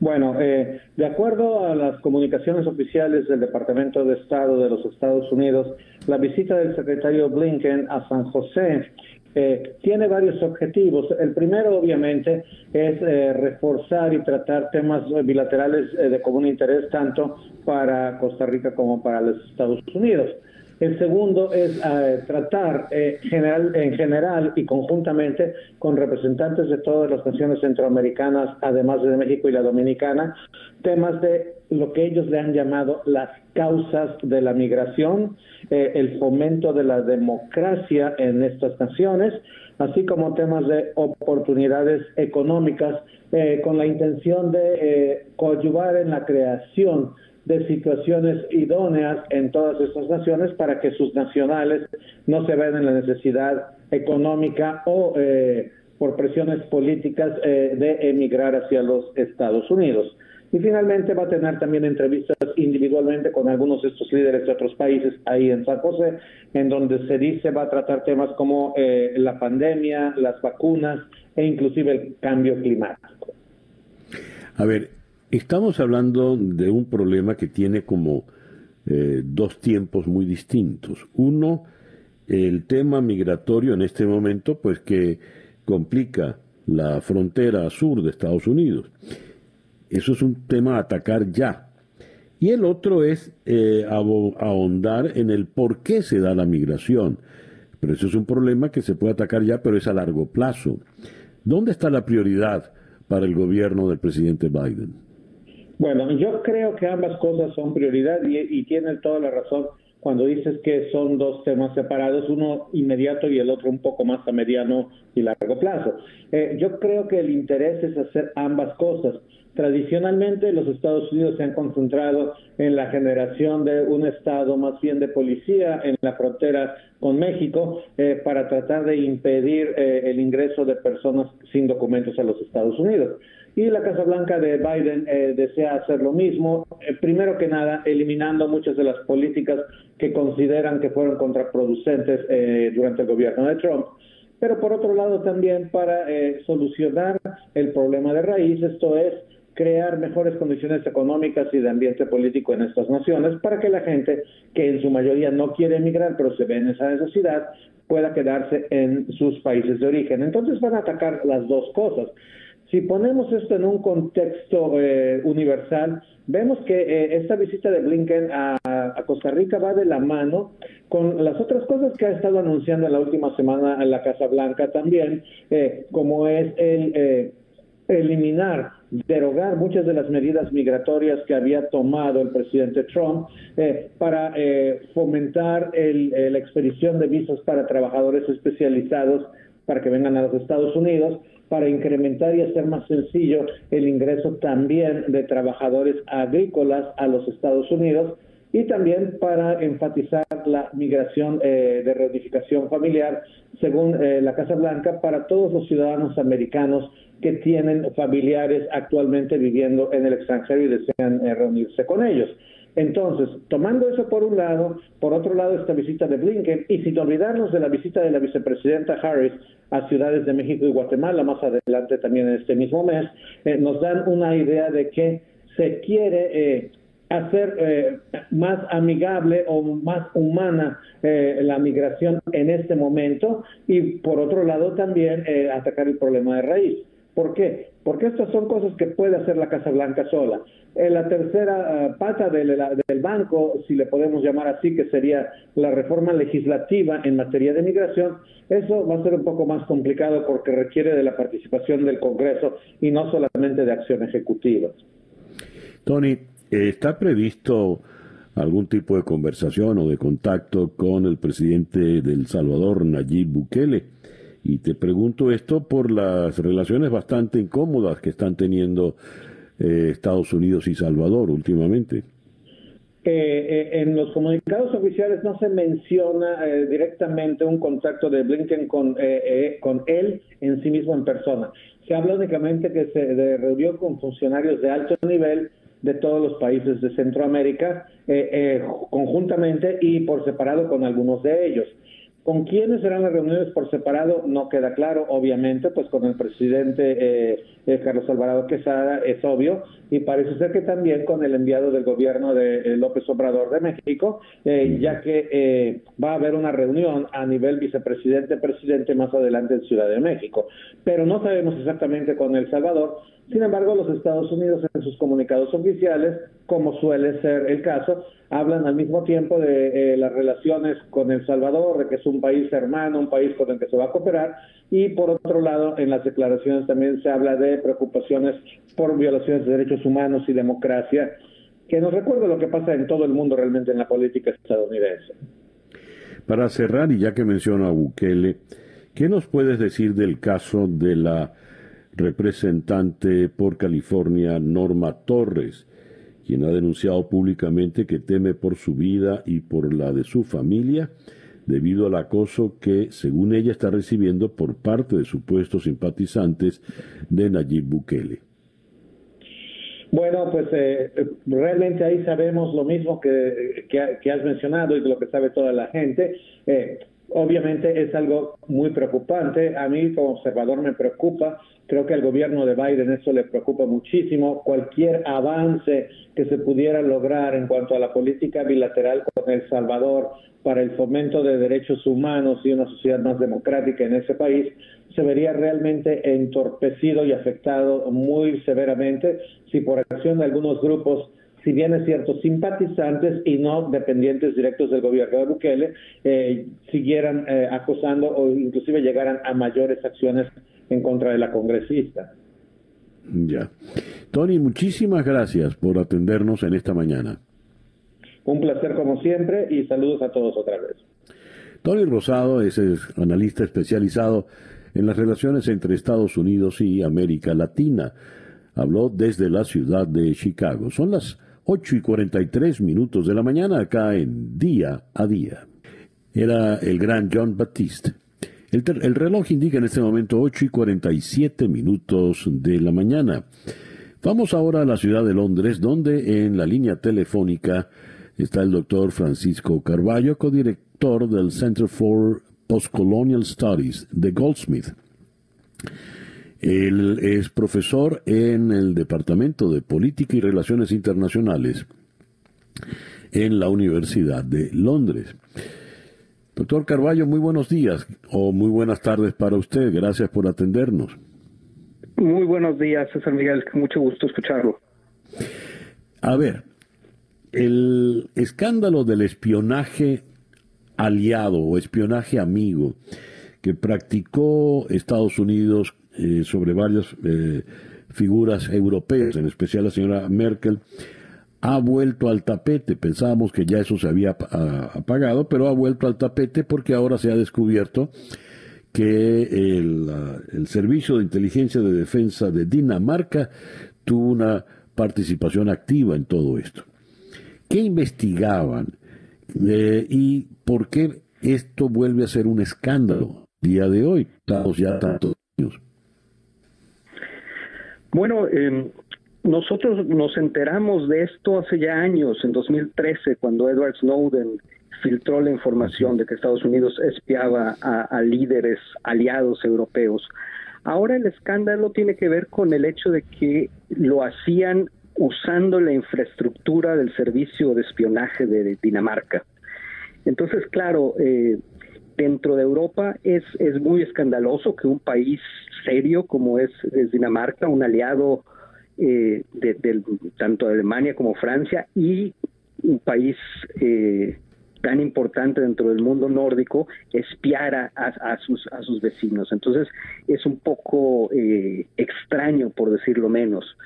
Bueno, eh, de acuerdo a las comunicaciones oficiales del Departamento de Estado de los Estados Unidos, la visita del secretario Blinken a San José eh, tiene varios objetivos. El primero, obviamente, es eh, reforzar y tratar temas bilaterales eh, de común interés tanto para Costa Rica como para los Estados Unidos. El segundo es eh, tratar eh, general, en general y conjuntamente con representantes de todas las naciones centroamericanas, además de México y la Dominicana, temas de lo que ellos le han llamado las causas de la migración, eh, el fomento de la democracia en estas naciones, así como temas de oportunidades económicas, eh, con la intención de eh, coadyuvar en la creación de situaciones idóneas en todas estas naciones para que sus nacionales no se vean en la necesidad económica o por presiones políticas de emigrar hacia los Estados Unidos. Y finalmente va a tener también entrevistas individualmente con algunos de estos líderes de otros países ahí en San José, en donde se dice va a tratar temas como eh, la pandemia, las vacunas e inclusive el cambio climático. A ver, estamos hablando de un problema que tiene como eh, dos tiempos muy distintos. Uno, el tema migratorio en este momento, pues que complica la frontera sur de Estados Unidos. Eso es un tema a atacar ya. Y el otro es eh, ahondar en el por qué se da la migración. Pero eso es un problema que se puede atacar ya, pero es a largo plazo. ¿Dónde está la prioridad para el gobierno del presidente Biden? Bueno, yo creo que ambas cosas son prioridad y, y tiene toda la razón cuando dices que son dos temas separados, uno inmediato y el otro un poco más a mediano y largo plazo. Eh, yo creo que el interés es hacer ambas cosas. Tradicionalmente los Estados Unidos se han concentrado en la generación de un Estado más bien de policía en la frontera con México eh, para tratar de impedir eh, el ingreso de personas sin documentos a los Estados Unidos. Y la Casa Blanca de Biden eh, desea hacer lo mismo, primero que nada eliminando muchas de las políticas que consideran que fueron contraproducentes durante el gobierno de Trump pero por otro lado también para solucionar el problema de raíz, esto es crear mejores condiciones económicas y de ambiente político en estas naciones para que la gente, que en su mayoría no quiere emigrar, pero se ve en esa necesidad, pueda quedarse en sus países de origen. Entonces van a atacar las dos cosas. Si ponemos esto en un contexto eh, universal, vemos que eh, esta visita de Blinken a, Costa Rica va de la mano con las otras cosas que ha estado anunciando en la última semana en la Casa Blanca también, eh, como es el eliminar derogar muchas de las medidas migratorias que había tomado el presidente Trump eh, para eh, fomentar eh, la expedición de visas para trabajadores especializados para que vengan a los Estados Unidos, para incrementar y hacer más sencillo el ingreso también de trabajadores agrícolas a los Estados Unidos y también para enfatizar la migración de reunificación familiar, según la Casa Blanca, para todos los ciudadanos americanos que tienen familiares actualmente viviendo en el extranjero y desean eh, reunirse con ellos. Entonces, tomando eso por un lado, por otro lado esta visita de Blinken y sin olvidarnos de la visita de la vicepresidenta Harris a ciudades de México y Guatemala más adelante también en este mismo mes, eh, nos dan una idea de que se quiere eh, hacer más amigable o más humana la migración en este momento y por otro lado también atacar el problema de raíz. ¿Por qué? Porque estas son cosas que puede hacer la Casa Blanca sola. La tercera ah, pata del, banco, si le podemos llamar así, que sería la reforma legislativa en materia de migración, eso va a ser un poco más complicado porque requiere de la participación del Congreso y no solamente de acción ejecutiva. Tony, ¿está previsto algún tipo de conversación o de contacto con el presidente del Salvador, Nayib Bukele? Y te pregunto esto por las relaciones bastante incómodas que están teniendo eh, Estados Unidos y Salvador últimamente. Eh, en los comunicados oficiales no se menciona eh, directamente un contacto de Blinken con, con él en sí mismo en persona. Se habla únicamente que se reunió con funcionarios de alto nivel de todos los países de Centroamérica conjuntamente y por separado con algunos de ellos. ¿Con quiénes serán las reuniones por separado? No queda claro, obviamente, pues con el presidente eh, eh, Carlos Alvarado Quesada es obvio, y parece ser que también con el enviado del gobierno de eh, López Obrador de México, ya que va a haber una reunión a nivel vicepresidente-presidente más adelante en Ciudad de México. Pero no sabemos exactamente con El Salvador, sin embargo, los Estados Unidos en sus comunicados oficiales, como suele ser el caso, hablan al mismo tiempo de eh, las relaciones con El Salvador, de que es un país hermano, un país con el que se va a cooperar, y por otro lado, en las declaraciones también se habla de preocupaciones por violaciones de derechos humanos y democracia que nos recuerde lo que pasa en todo el mundo realmente en la política estadounidense. Para cerrar, y ya que menciona a Bukele, ¿qué nos puedes decir del caso de la representante por California, Norma Torres, quien ha denunciado públicamente que teme por su vida y por la de su familia debido al acoso que, según ella, está recibiendo por parte de supuestos simpatizantes de Nayib Bukele. Bueno, pues eh, realmente ahí sabemos lo mismo que, que, has mencionado y lo que sabe toda la gente. Eh, obviamente es algo muy preocupante. A mí como observador me preocupa. Creo que al gobierno de Biden eso le preocupa muchísimo. Cualquier avance que se pudiera lograr en cuanto a la política bilateral con El Salvador para el fomento de derechos humanos y una sociedad más democrática en ese país se vería realmente entorpecido y afectado muy severamente si por acción de algunos grupos si bien es cierto, simpatizantes y no dependientes directos del gobierno de Bukele, eh, siguieran eh, acosando o inclusive llegaran a mayores acciones en contra de la congresista. Ya. Tony, muchísimas gracias por atendernos en esta mañana. Un placer como siempre y saludos a todos otra vez. Tony Rosado es analista especializado en las relaciones entre Estados Unidos y América Latina. Habló desde la ciudad de Chicago. Son las 8 y 43 minutos de la mañana acá en Día a Día. Era el gran John Baptiste. El, el, reloj indica en este momento 8 y 47 minutos de la mañana. Vamos ahora a la ciudad de Londres, donde en la línea telefónica está el doctor Francisco Carballo, codirector del Center for Postcolonial Studies de Goldsmith. Él es profesor en el Departamento de Política y Relaciones Internacionales en la Universidad de Londres. Doctor Carballo, muy buenos días o muy buenas tardes para usted. Gracias por atendernos. Muy buenos días, César Miguel. Mucho gusto escucharlo. A ver, el escándalo del espionaje aliado o espionaje amigo que practicó Estados Unidos eh, sobre varias eh, figuras europeas, en especial la señora Merkel, ha vuelto al tapete. Pensábamos que ya eso se había apagado, pero ha vuelto al tapete porque ahora se ha descubierto que el, Servicio de Inteligencia de Defensa de Dinamarca tuvo una participación activa en todo esto. ¿Qué investigaban eh, y por qué esto vuelve a ser un escándalo día de hoy, Estamos ya tantos años? Bueno, eh, nosotros nos enteramos de esto hace ya años, en 2013, cuando Edward Snowden filtró la información de que Estados Unidos espiaba a, líderes aliados europeos. Ahora el escándalo tiene que ver con el hecho de que lo hacían usando la infraestructura del servicio de espionaje de, Dinamarca. Entonces, claro, eh, dentro de Europa es, es muy escandaloso que un país serio como es, Dinamarca, un aliado eh, de, tanto de Alemania como Francia y un país eh, tan importante dentro del mundo nórdico espiara a, sus, a sus vecinos. Entonces es un poco eh, extraño, por decirlo menos.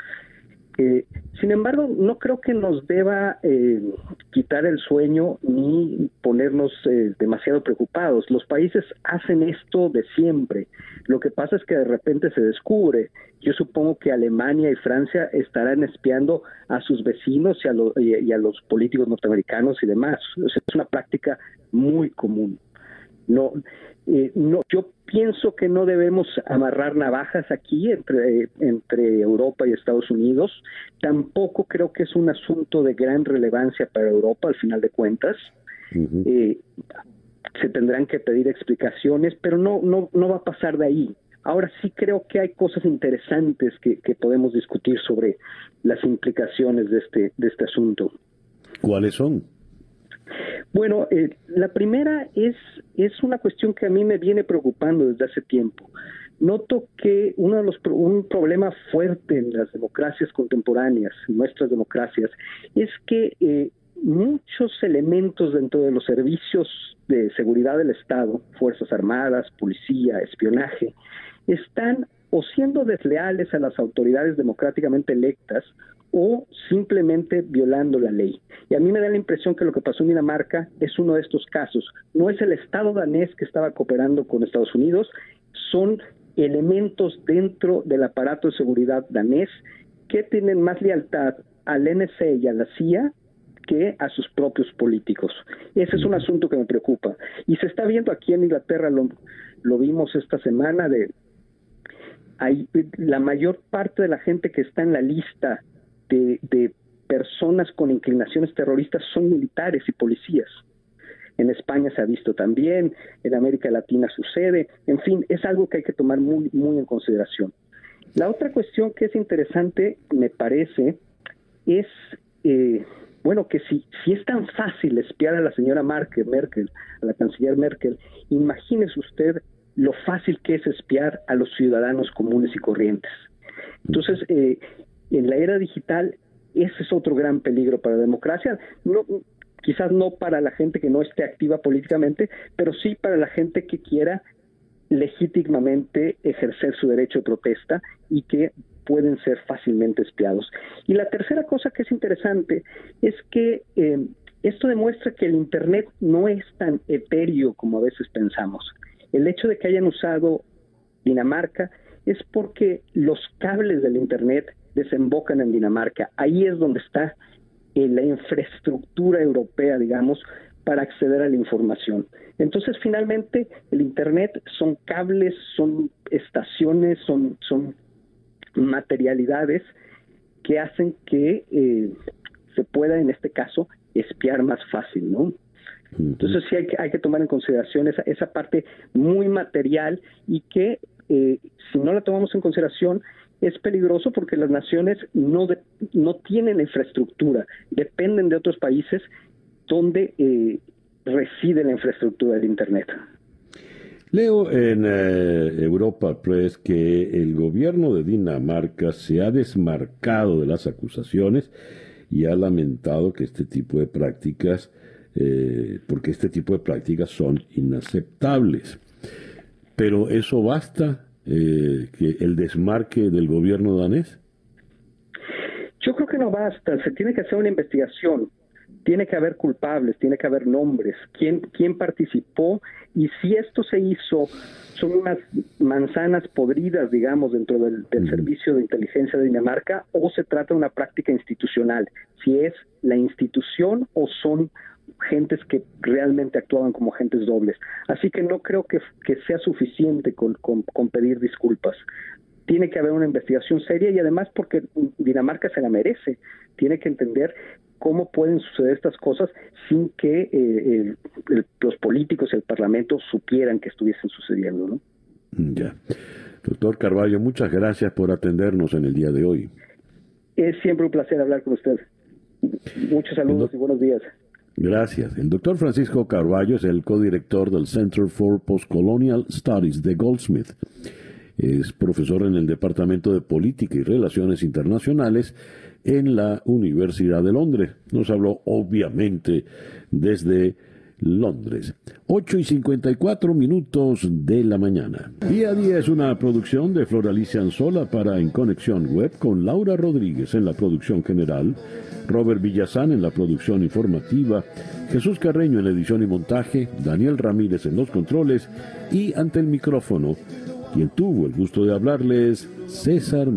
Eh, sin embargo, no creo que nos deba eh, quitar el sueño ni ponernos eh, demasiado preocupados. Los países hacen esto de siempre. Lo que pasa es que de repente se descubre. Yo supongo que Alemania y Francia estarán espiando a sus vecinos y a, y a los políticos norteamericanos y demás. es una práctica muy común. No, eh, no, yo pienso que no debemos amarrar navajas aquí entre, entre Europa y Estados Unidos. Tampoco creo que es un asunto de gran relevancia para Europa, al final de cuentas. Eh, se tendrán que pedir explicaciones, pero no, no, no va a pasar de ahí. Ahora sí creo que hay cosas interesantes que, que podemos discutir sobre las implicaciones de este, de este asunto. ¿Cuáles son? Bueno, eh, la primera es, es una cuestión que a mí me viene preocupando desde hace tiempo. Noto que uno de los, un problema fuerte en las democracias contemporáneas, en nuestras democracias, es que eh, muchos elementos dentro de los servicios de seguridad del Estado, Fuerzas Armadas, policía, espionaje, están o siendo desleales a las autoridades democráticamente electas o simplemente violando la ley. Y a mí me da la impresión que lo que pasó en Dinamarca es uno de estos casos. No es el Estado danés que estaba cooperando con Estados Unidos, son elementos dentro del aparato de seguridad danés que tienen más lealtad al NC y a la CIA que a sus propios políticos. Ese es un asunto que me preocupa. Y se está viendo aquí en Inglaterra, lo, lo vimos esta semana, de hay, la mayor parte de la gente que está en la lista de, personas con inclinaciones terroristas son militares y policías. En España se ha visto también, en América Latina sucede, en fin, es algo que hay que tomar muy, en consideración. La otra cuestión que es interesante, me parece, es, eh, bueno, que si, si es tan fácil espiar a la señora Merkel, Merkel, a la canciller Merkel, imagínese usted lo fácil que es espiar a los ciudadanos comunes y corrientes. Entonces, eh, en la era digital, ese es otro gran peligro para la democracia. Quizás no para la gente que no esté activa políticamente, pero sí para la gente que quiera legítimamente ejercer su derecho de protesta y que pueden ser fácilmente espiados. Y la tercera cosa que es interesante es que eh, esto demuestra que el Internet no es tan etéreo como a veces pensamos. El hecho de que hayan usado Dinamarca es porque los cables del Internet desembocan en Dinamarca. Ahí es donde está eh, la infraestructura europea, digamos, para acceder a la información. Entonces, finalmente, el Internet son cables, son estaciones, son, son materialidades que hacen que eh, se pueda, en este caso, espiar más fácil, ¿no? Entonces sí hay que, hay que tomar en consideración esa, esa parte muy material y que eh, si no la tomamos en consideración es peligroso porque las naciones no, no tienen infraestructura, dependen de otros países donde eh, reside la infraestructura del Internet. Leo en eh, Europa Press que el gobierno de Dinamarca se ha desmarcado de las acusaciones y ha lamentado que este tipo de prácticas, eh, porque este tipo de prácticas son inaceptables. Pero eso basta eh, que el desmarque del gobierno danés? Yo creo que no basta, se tiene que hacer una investigación, tiene que haber culpables, tiene que haber nombres, quién, quién participó y si esto se hizo, son unas manzanas podridas, digamos, dentro del, servicio de inteligencia de Dinamarca o se trata de una práctica institucional, si es la institución o son gentes que realmente actuaban como agentes dobles. Así que no creo que, sea suficiente con, pedir disculpas. Tiene que haber una investigación seria y además porque Dinamarca se la merece. Tiene que entender cómo pueden suceder estas cosas sin que eh, los políticos y el Parlamento supieran que estuviesen sucediendo. ¿no? Ya. Doctor Carballo, muchas gracias por atendernos en el día de hoy. Es siempre un placer hablar con usted. Muchos saludos y buenos días. Gracias. El doctor Francisco Carballo es el codirector del Center for Postcolonial Studies de Goldsmith. Es profesor en el Departamento de Política y Relaciones Internacionales en la Universidad de Londres. Nos habló obviamente desde Londres. 8 y 54 minutos de la mañana. Día a día es una producción de Floralicia Anzola para En Conexión Web con Laura Rodríguez en la producción general, Robert Villazán en la producción informativa, Jesús Carreño en edición y montaje, Daniel Ramírez en los controles y ante el micrófono, quien tuvo el gusto de hablarles, César